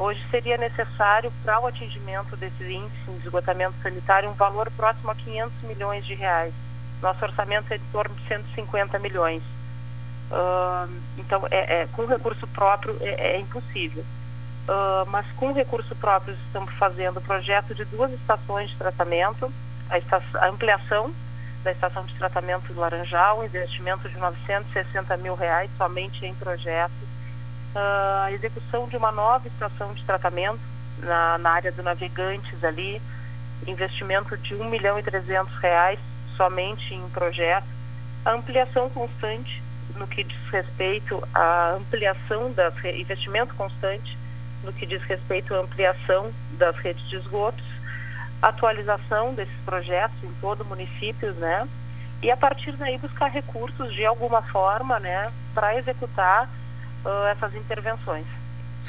Hoje seria necessário, para o atingimento desses índices de esgotamento sanitário, um valor próximo a 500 milhões de reais. Nosso orçamento é de torno de 150 milhões. Uh, então, é, é, com recurso próprio é, é impossível. Uh, mas com recurso próprio estamos fazendo o projeto de duas estações de tratamento, a, a ampliação da estação de tratamento do Laranjal, um investimento de 960 mil reais somente em projetos uh, a execução de uma nova estação de tratamento na, na área do Navegantes ali, investimento de 1 milhão e 300 reais somente em projeto, ampliação constante no que diz respeito à ampliação das investimento constante no que diz respeito à ampliação das redes de esgotos, atualização desses projetos em todo o município, né? E a partir daí buscar recursos de alguma forma, né, para executar uh, essas intervenções.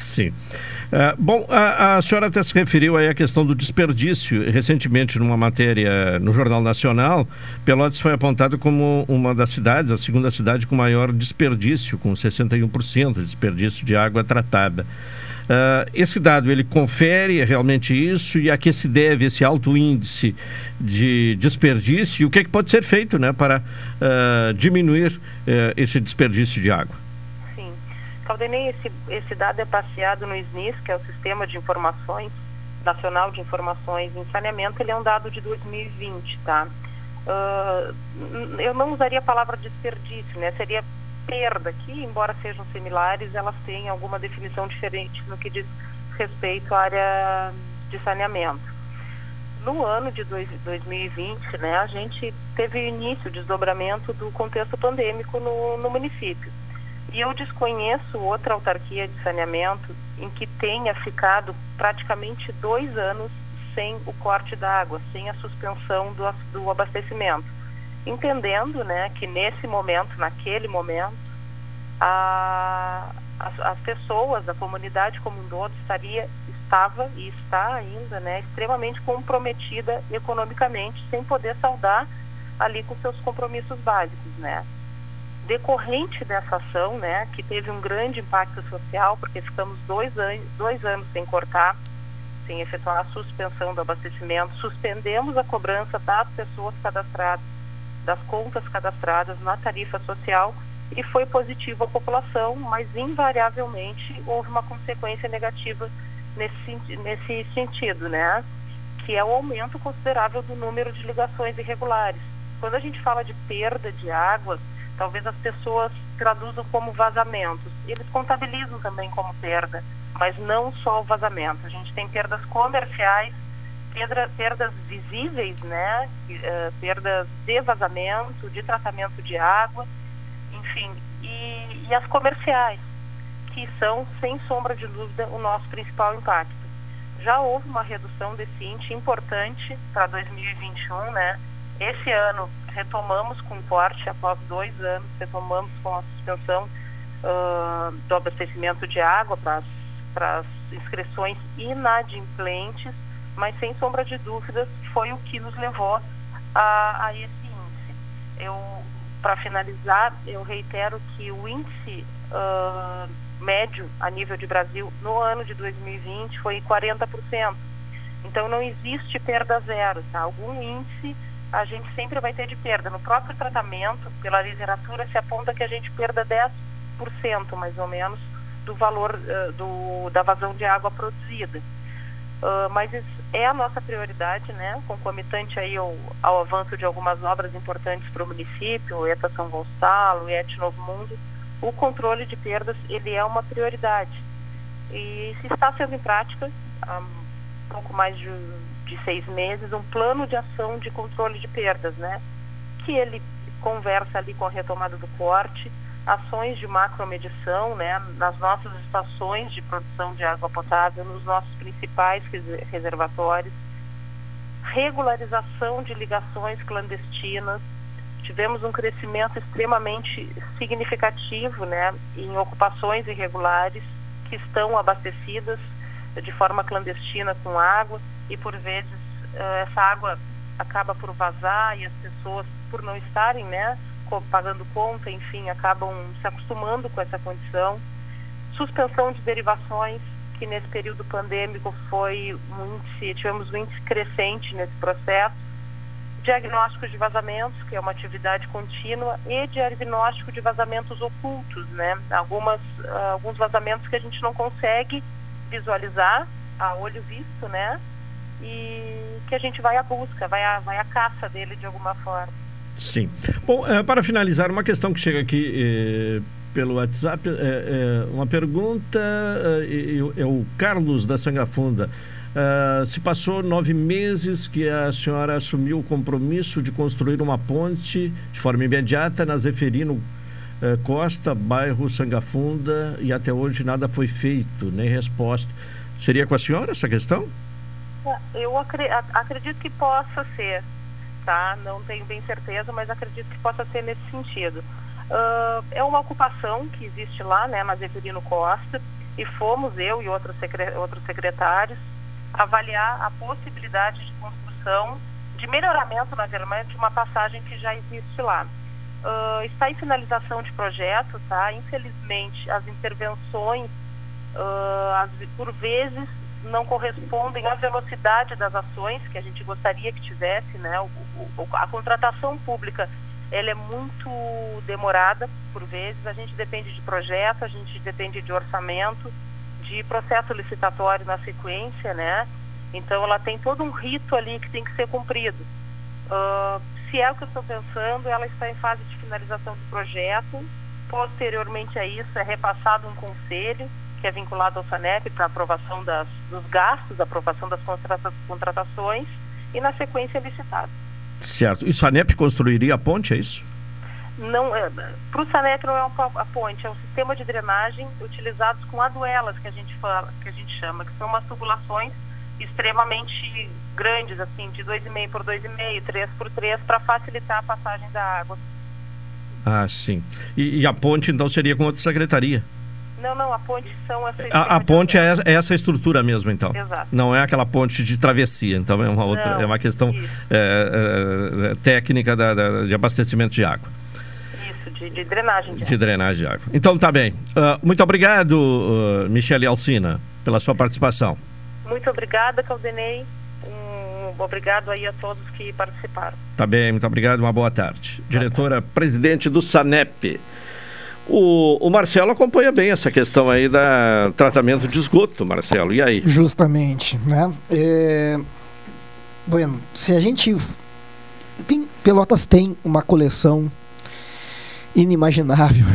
Sim. Uh, bom, a, a, senhora até se referiu aí à questão do desperdício. Recentemente, numa matéria no Jornal Nacional, Pelotas foi apontado como uma das cidades, a segunda cidade com maior desperdício, com 61% de desperdício de água tratada. Uh, esse dado, ele confere realmente isso e a que se deve esse alto índice de desperdício e o que, é que pode ser feito né, para uh, diminuir esse desperdício de água? Caldenei, esse, esse dado é passeado no SNIS, que é o Sistema de Informações Nacional de Informações em Saneamento, ele é um dado de 2020, tá? Uh, eu não usaria a palavra desperdício, né? Seria perda, que embora sejam similares, elas têm alguma definição diferente no que diz respeito à área de saneamento. No ano de dois, 2020, né, a gente teve início, o desdobramento do contexto pandêmico no, no município. E eu desconheço outra autarquia de saneamento em que tenha ficado praticamente dois anos sem o corte da água, sem a suspensão do, do abastecimento. Entendendo né, que nesse momento, naquele momento, a, as, as, pessoas, a comunidade como um todo estaria, estava e está ainda né, extremamente comprometida economicamente, sem poder saldar ali com seus compromissos básicos, né? Decorrente dessa ação, né, que teve um grande impacto social, porque ficamos dois, an dois anos sem cortar, sem efetuar a suspensão do abastecimento, suspendemos a cobrança das pessoas cadastradas, das contas cadastradas na tarifa social e foi positivo à população, mas invariavelmente houve uma consequência negativa nesse, nesse sentido, né, que é o aumento considerável do número de ligações irregulares. Quando a gente fala de perda de água, talvez as pessoas traduzam como vazamentos. Eles contabilizam também como perda, mas não só o vazamento. A gente tem perdas comerciais, perda, perdas visíveis, né? Uh, perdas de vazamento, de tratamento de água, enfim, e, e as comerciais, que são, sem sombra de dúvida, o nosso principal impacto. Já houve uma redução desse índice importante para 2021, né? Esse ano retomamos com corte, após dois anos, retomamos com a suspensão uh, do abastecimento de água para as inscrições inadimplentes, mas sem sombra de dúvidas foi o que nos levou a, a esse índice. Eu, para finalizar, eu reitero que o índice uh, médio a nível de Brasil no ano de 2020 foi 40%. Então não existe perda zero, tá? Algum índice a gente sempre vai ter de perda. No próprio tratamento, pela literatura, se aponta que a gente perda 10% mais ou menos do valor uh, do, da vazão de água produzida. Uh, mas é a nossa prioridade, né? Concomitante aí ao, ao avanço de algumas obras importantes para o município, ETA São Gonçalo, ET Novo Mundo, o controle de perdas ele é uma prioridade. E se está sendo em prática, há um pouco mais de de seis meses um plano de ação de controle de perdas, né? Que ele conversa ali com a retomada do corte, ações de macromedição, né? Nas nossas estações de produção de água potável, nos nossos principais reservatórios, regularização de ligações clandestinas. Tivemos um crescimento extremamente significativo, né? Em ocupações irregulares que estão abastecidas de forma clandestina com água e por vezes uh, essa água acaba por vazar e as pessoas por não estarem, né, pagando conta, enfim, acabam se acostumando com essa condição. Suspensão de derivações, que nesse período pandêmico foi um índice, tivemos um índice crescente nesse processo. Diagnóstico de vazamentos, que é uma atividade contínua, e diagnóstico de vazamentos ocultos, né? Algumas, uh, alguns vazamentos que a gente não consegue visualizar a olho visto, né? E que a gente vai à busca, vai à, vai à caça dele de alguma forma. Sim. Bom, é, para finalizar, uma questão que chega aqui é, pelo WhatsApp, é, uma pergunta, é, o Carlos da Sangafunda. Se passou nove meses que a senhora assumiu o compromisso de construir uma ponte de forma imediata na Zeferino Costa, bairro Sangafunda, e até hoje nada foi feito, nem resposta. Seria com a senhora essa questão? Eu acredito que possa ser, tá? Não tenho bem certeza, mas acredito que possa ser nesse sentido. Uh, é uma ocupação que existe lá, né, na Zeferino Costa, e fomos eu e outros, secre outros secretários avaliar a possibilidade de construção, de melhoramento, na verdade, de uma passagem que já existe lá. Uh, está em finalização de projeto, tá? Infelizmente, as intervenções, uh, as, por vezes, não correspondem à velocidade das ações que a gente gostaria que tivesse, né? O, o, a contratação pública ela é muito demorada por vezes. A gente depende de projeto, a gente depende de orçamento, de processo licitatório na sequência, né? Então ela tem todo um rito ali que tem que ser cumprido. Uh, se é o que eu estou pensando, ela está em fase de finalização do projeto. Posteriormente a isso é repassado um conselho que é vinculado ao SANEP para aprovação das, dos gastos, aprovação das contratações e na sequência licitado. Certo. E o SANEP construiria a ponte, é isso? Não, é, para o SANEP não é uma, a ponte, é um sistema de drenagem utilizados com aduelas que a gente fala, que a gente chama, que são umas tubulações extremamente grandes, assim, de 2,5 por 2,5, 3 por 3, para facilitar a passagem da água. Ah, sim. E, e a ponte então seria com outra secretaria? Não, não, a ponte são essa. A, a ponte é, é essa estrutura mesmo, então. Exato. Não é aquela ponte de travessia, então é uma outra, não, é uma questão é, é, técnica da, da, de abastecimento de água. Isso, de, de drenagem de, de drenagem de água. Então tá bem. Uh, muito obrigado, uh, Michele Alcina, pela sua participação. Muito obrigada, Caldenei. Um obrigado aí a todos que participaram. Tá bem, muito obrigado, uma boa tarde. Diretora presidente do SANEP. O, o, Marcelo acompanha bem essa questão aí da tratamento de esgoto, Marcelo. E aí? Justamente, né? É... Bueno, se a gente tem Pelotas tem uma coleção inimaginável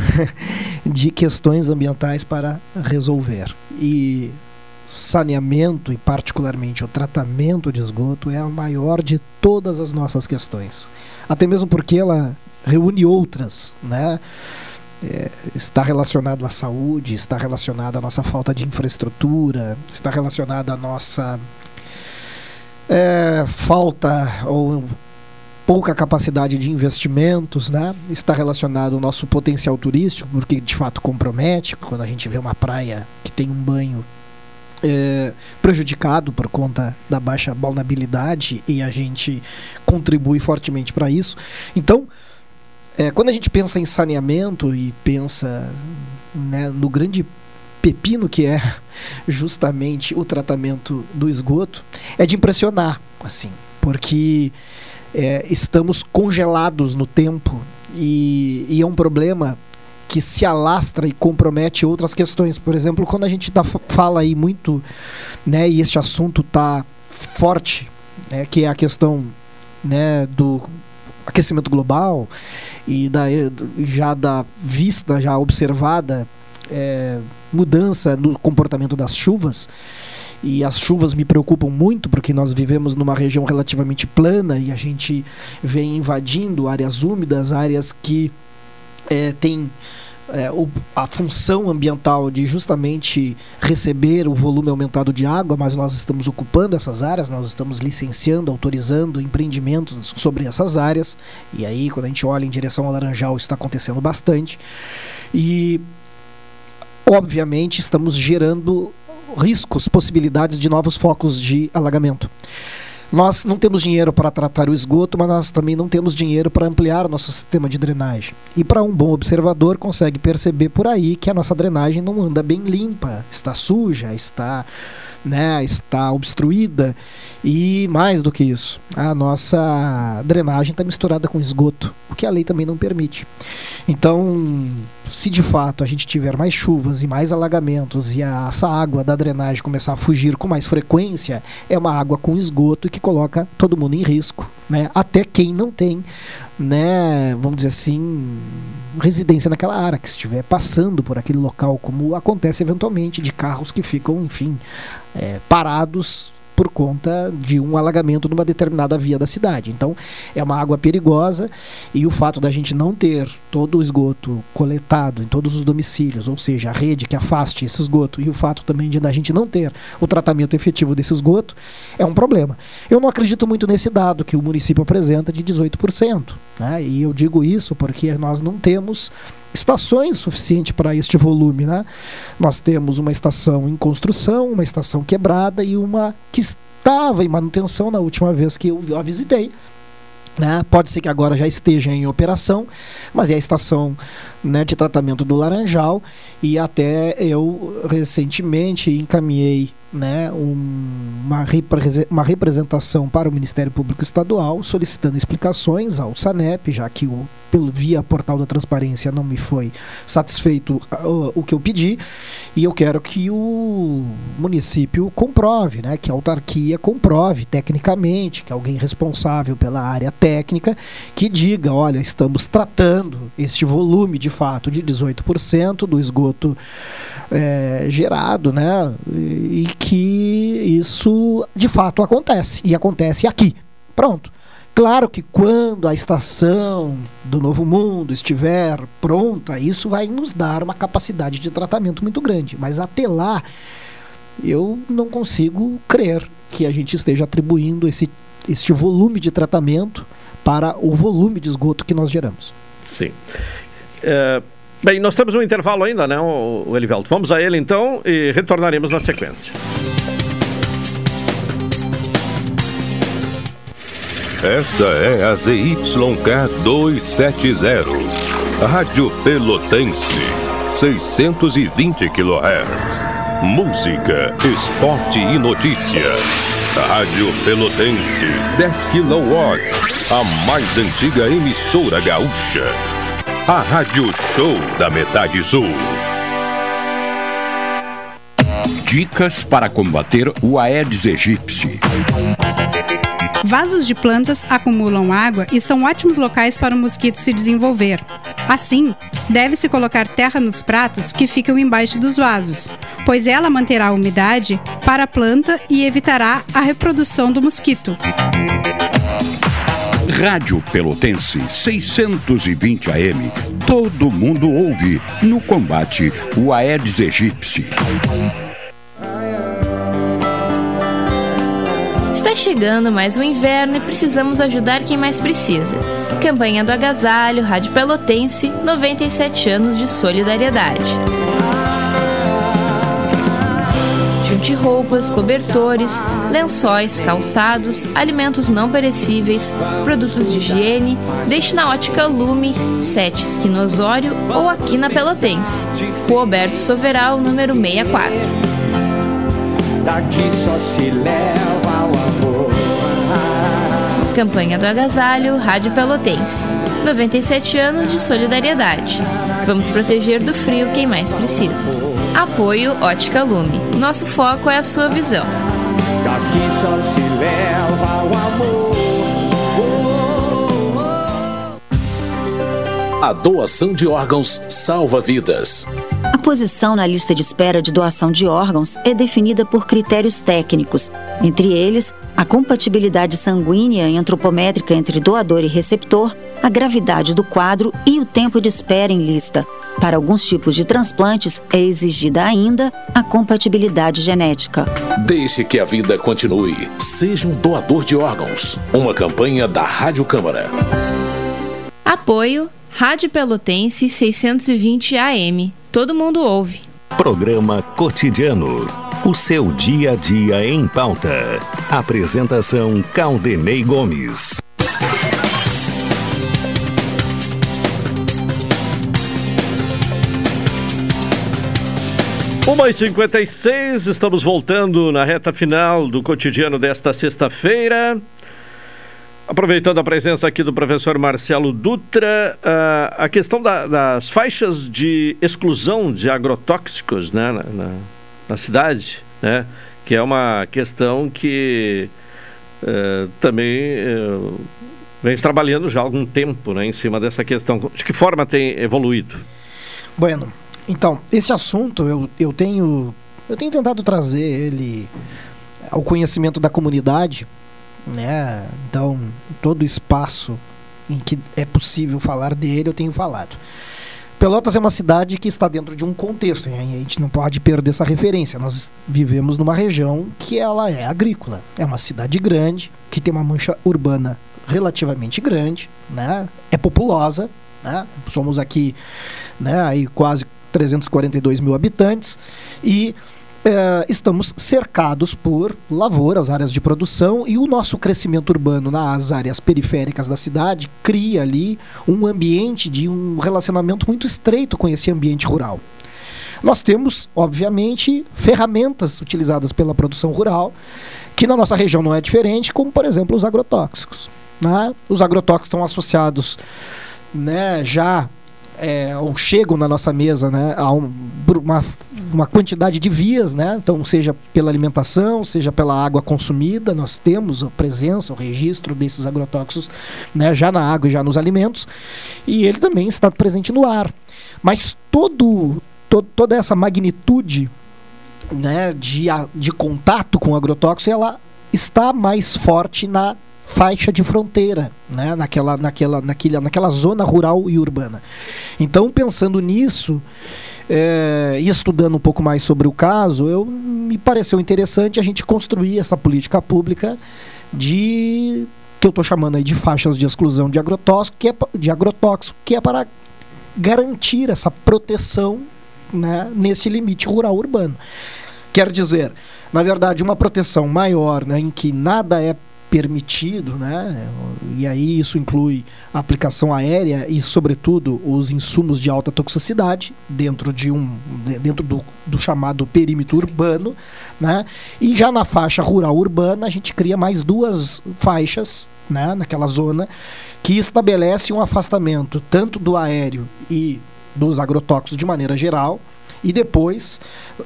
de questões ambientais para resolver. E saneamento e particularmente o tratamento de esgoto é a maior de todas as nossas questões. Até mesmo porque ela reúne outras, né? É, está relacionado à saúde, está relacionado à nossa falta de infraestrutura, está relacionado à nossa é, falta ou pouca capacidade de investimentos, né? Está relacionado ao nosso potencial turístico, porque de fato compromete quando a gente vê uma praia que tem um banho é, prejudicado por conta da baixa balneabilidade e a gente contribui fortemente para isso. Então, é, quando a gente pensa em saneamento e pensa né, no grande pepino que é justamente o tratamento do esgoto, é de impressionar, assim, porque é, estamos congelados no tempo e, e é um problema que se alastra e compromete outras questões. Por exemplo, quando a gente tá, fala aí muito, né, e este assunto tá forte, né, que é a questão né, do aquecimento global e da, já da vista, já observada é, mudança no comportamento das chuvas. E as chuvas me preocupam muito porque nós vivemos numa região relativamente plana e a gente vem invadindo áreas úmidas, áreas que é, tem é, o, a função ambiental de justamente receber o volume aumentado de água, mas nós estamos ocupando essas áreas, nós estamos licenciando, autorizando empreendimentos sobre essas áreas. E aí, quando a gente olha em direção ao Laranjal, está acontecendo bastante. E, obviamente, estamos gerando riscos, possibilidades de novos focos de alagamento. Nós não temos dinheiro para tratar o esgoto, mas nós também não temos dinheiro para ampliar o nosso sistema de drenagem. E para um bom observador, consegue perceber por aí que a nossa drenagem não anda bem limpa, está suja, está, né, está obstruída. E mais do que isso, a nossa drenagem está misturada com esgoto, o que a lei também não permite. Então, se de fato a gente tiver mais chuvas e mais alagamentos e a, essa água da drenagem começar a fugir com mais frequência, é uma água com esgoto que coloca todo mundo em risco, né? Até quem não tem, né, vamos dizer assim, residência naquela área, que estiver passando por aquele local, como acontece eventualmente de carros que ficam, enfim, é, parados por conta de um alagamento numa determinada via da cidade. Então, é uma água perigosa e o fato da gente não ter todo o esgoto coletado em todos os domicílios, ou seja, a rede que afaste esse esgoto, e o fato também de a gente não ter o tratamento efetivo desse esgoto, é um problema. Eu não acredito muito nesse dado que o município apresenta de 18%. Né? E eu digo isso porque nós não temos estações suficiente para este volume. Né? Nós temos uma estação em construção, uma estação quebrada e uma que estava em manutenção na última vez que eu a visitei. Né? Pode ser que agora já esteja em operação, mas é a estação né, de tratamento do Laranjal e até eu recentemente encaminhei né, um, uma, repre uma representação para o Ministério Público Estadual solicitando explicações ao SANEP, já que o, pelo via portal da transparência não me foi satisfeito uh, o que eu pedi, e eu quero que o município comprove, né, que a autarquia comprove tecnicamente, que alguém responsável pela área técnica, que diga, olha, estamos tratando este volume de fato de 18% do esgoto é, gerado, né, e que isso de fato acontece. E acontece aqui. Pronto. Claro que quando a estação do Novo Mundo estiver pronta, isso vai nos dar uma capacidade de tratamento muito grande. Mas até lá, eu não consigo crer que a gente esteja atribuindo esse, este volume de tratamento para o volume de esgoto que nós geramos. Sim. É, Bem, nós temos um intervalo ainda, né, o Elivelto? Vamos a ele então e retornaremos na sequência. Esta é a ZYK 270, Rádio Pelotense, 620 kHz. Música, esporte e notícia. Rádio Pelotense, 10 kW, a mais antiga emissora gaúcha a Rádio Show da Metade Sul. Dicas para combater o Aedes aegypti. Vasos de plantas acumulam água e são ótimos locais para o mosquito se desenvolver. Assim, deve-se colocar terra nos pratos que ficam embaixo dos vasos, pois ela manterá a umidade para a planta e evitará a reprodução do mosquito. Rádio Pelotense 620 AM. Todo mundo ouve no combate o Aedes aegypti. chegando mais um inverno e precisamos ajudar quem mais precisa. Campanha do Agasalho, Rádio Pelotense, 97 anos de solidariedade. Junte roupas, cobertores, lençóis, calçados, alimentos não perecíveis, produtos de higiene, deixe na ótica Lume, 7 Esquina Osório ou aqui na Pelotense. Rua Alberto Soveral, número 64. Daqui só se leva o amor. Campanha do Agasalho, Rádio Pelotense. 97 anos de solidariedade. Vamos proteger do frio quem mais precisa. Apoio Ótica Lume. Nosso foco é a sua visão. Daqui só se leva o amor. A doação de órgãos salva vidas. A posição na lista de espera de doação de órgãos é definida por critérios técnicos, entre eles a compatibilidade sanguínea e antropométrica entre doador e receptor, a gravidade do quadro e o tempo de espera em lista. Para alguns tipos de transplantes, é exigida ainda a compatibilidade genética. Deixe que a vida continue. Seja um doador de órgãos. Uma campanha da Rádio Câmara. Apoio Rádio Pelotense 620 AM. Todo mundo ouve. Programa Cotidiano. O seu dia a dia em pauta. Apresentação Caldenei Gomes. Uma e 56 estamos voltando na reta final do cotidiano desta sexta-feira. Aproveitando a presença aqui do professor Marcelo Dutra, uh, a questão da, das faixas de exclusão de agrotóxicos né, na, na, na cidade, né, que é uma questão que uh, também uh, vem trabalhando já há algum tempo né, em cima dessa questão. De que forma tem evoluído? Bueno, então, esse assunto eu, eu tenho eu tenho tentado trazer ele ao conhecimento da comunidade, né? Então, todo espaço em que é possível falar dele, eu tenho falado. Pelotas é uma cidade que está dentro de um contexto, e a gente não pode perder essa referência. Nós vivemos numa região que ela é agrícola. É uma cidade grande, que tem uma mancha urbana relativamente grande, né? É populosa, né? Somos aqui, né, aí quase 342 mil habitantes e eh, estamos cercados por lavouras, áreas de produção e o nosso crescimento urbano nas áreas periféricas da cidade cria ali um ambiente de um relacionamento muito estreito com esse ambiente rural. Nós temos, obviamente, ferramentas utilizadas pela produção rural, que na nossa região não é diferente, como, por exemplo, os agrotóxicos. Né? Os agrotóxicos estão associados né, já é, ou chegam na nossa mesa né, a um, uma, uma quantidade de vias, né? então seja pela alimentação, seja pela água consumida, nós temos a presença, o registro desses agrotóxicos né, já na água e já nos alimentos, e ele também está presente no ar. Mas todo, toda essa magnitude né, de, de contato com o agrotóxico, ela está mais forte na faixa de fronteira, né? naquela, naquela, naquela, naquela zona rural e urbana. Então, pensando nisso é, e estudando um pouco mais sobre o caso, eu, me pareceu interessante a gente construir essa política pública de que eu estou chamando aí de faixas de exclusão de agrotóxico, que é, de agrotóxico, que é para garantir essa proteção né, nesse limite rural urbano. Quer dizer, na verdade, uma proteção maior, né, em que nada é permitido, né? E aí isso inclui a aplicação aérea e, sobretudo, os insumos de alta toxicidade dentro de um dentro do, do chamado perímetro urbano, né? E já na faixa rural urbana a gente cria mais duas faixas, né? Naquela zona que estabelece um afastamento tanto do aéreo e dos agrotóxicos de maneira geral, e depois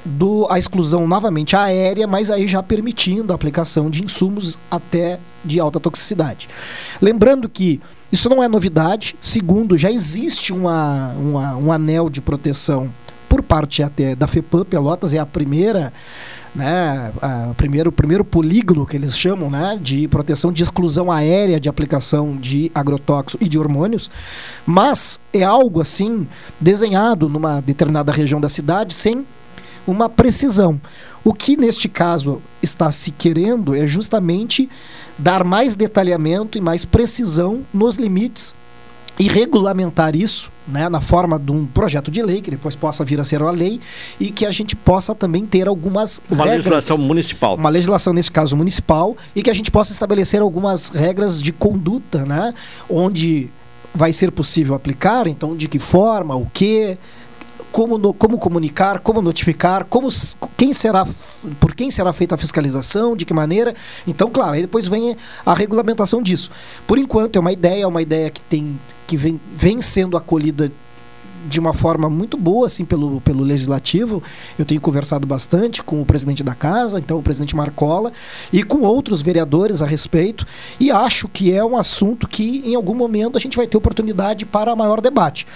do, a exclusão novamente aérea, mas aí já permitindo a aplicação de insumos até de alta toxicidade. Lembrando que isso não é novidade, segundo, já existe uma, uma um anel de proteção por parte até da FEPAM Pelotas, é a primeira né, primeiro, o primeiro polígono que eles chamam né, de proteção de exclusão aérea de aplicação de agrotóxicos e de hormônios, mas é algo assim desenhado numa determinada região da cidade sem uma precisão. O que neste caso está se querendo é justamente dar mais detalhamento e mais precisão nos limites e regulamentar isso né, na forma de um projeto de lei, que depois possa vir a ser uma lei, e que a gente possa também ter algumas Uma regras, legislação municipal. uma legislação, nesse caso municipal, e que a gente possa estabelecer algumas regras de conduta, né, onde vai ser possível aplicar, então de que forma, o que, como, no- como comunicar, como notificar, como quem será, por quem será feita a fiscalização, de que maneira. Então, claro, aí depois vem a regulamentação disso. Por enquanto é uma ideia, é uma ideia que tem que vem, vem sendo acolhida de uma forma muito boa assim pelo, pelo legislativo. Eu tenho conversado bastante com o presidente da casa, então o presidente Marcola, e com outros vereadores a respeito, e acho que é um assunto que em algum momento a gente vai ter oportunidade para maior debate.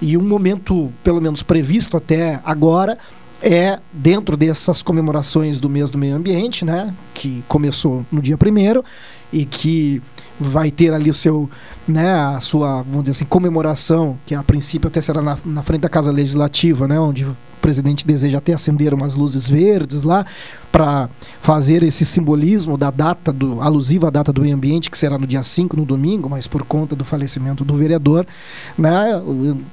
E um momento, pelo menos previsto até agora, é dentro dessas comemorações do mês do meio ambiente, né, que começou no dia primeiro e que vai ter ali o seu, né, a sua, vamos dizer assim, comemoração, que a princípio até será na, na frente da Casa Legislativa, né, onde o presidente deseja até acender umas luzes verdes lá para fazer esse simbolismo da data do alusiva à data do meio ambiente, que será no dia 5, no domingo, mas por conta do falecimento do vereador, né,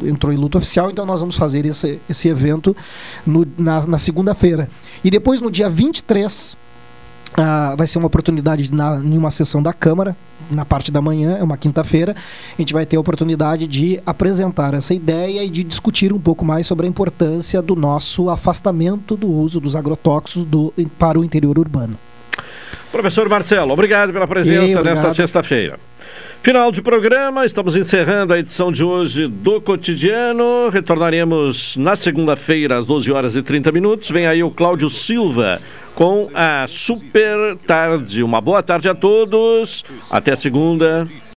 entrou em luta oficial, então nós vamos fazer esse, esse evento no- na, na segunda-feira. E depois no dia 23 ah, vai ser uma oportunidade na, em uma sessão da Câmara, na parte da manhã, é uma quinta-feira. A gente vai ter a oportunidade de apresentar essa ideia e de discutir um pouco mais sobre a importância do nosso afastamento do uso dos agrotóxicos do, para o interior urbano. Professor Marcelo, obrigado pela presença obrigado. nesta sexta-feira. Final de programa, estamos encerrando a edição de hoje do Cotidiano. Retornaremos na segunda-feira, às 12 horas e 30 minutos. Vem aí o Cláudio Silva com a Super Tarde. Uma boa tarde a todos. Até segunda.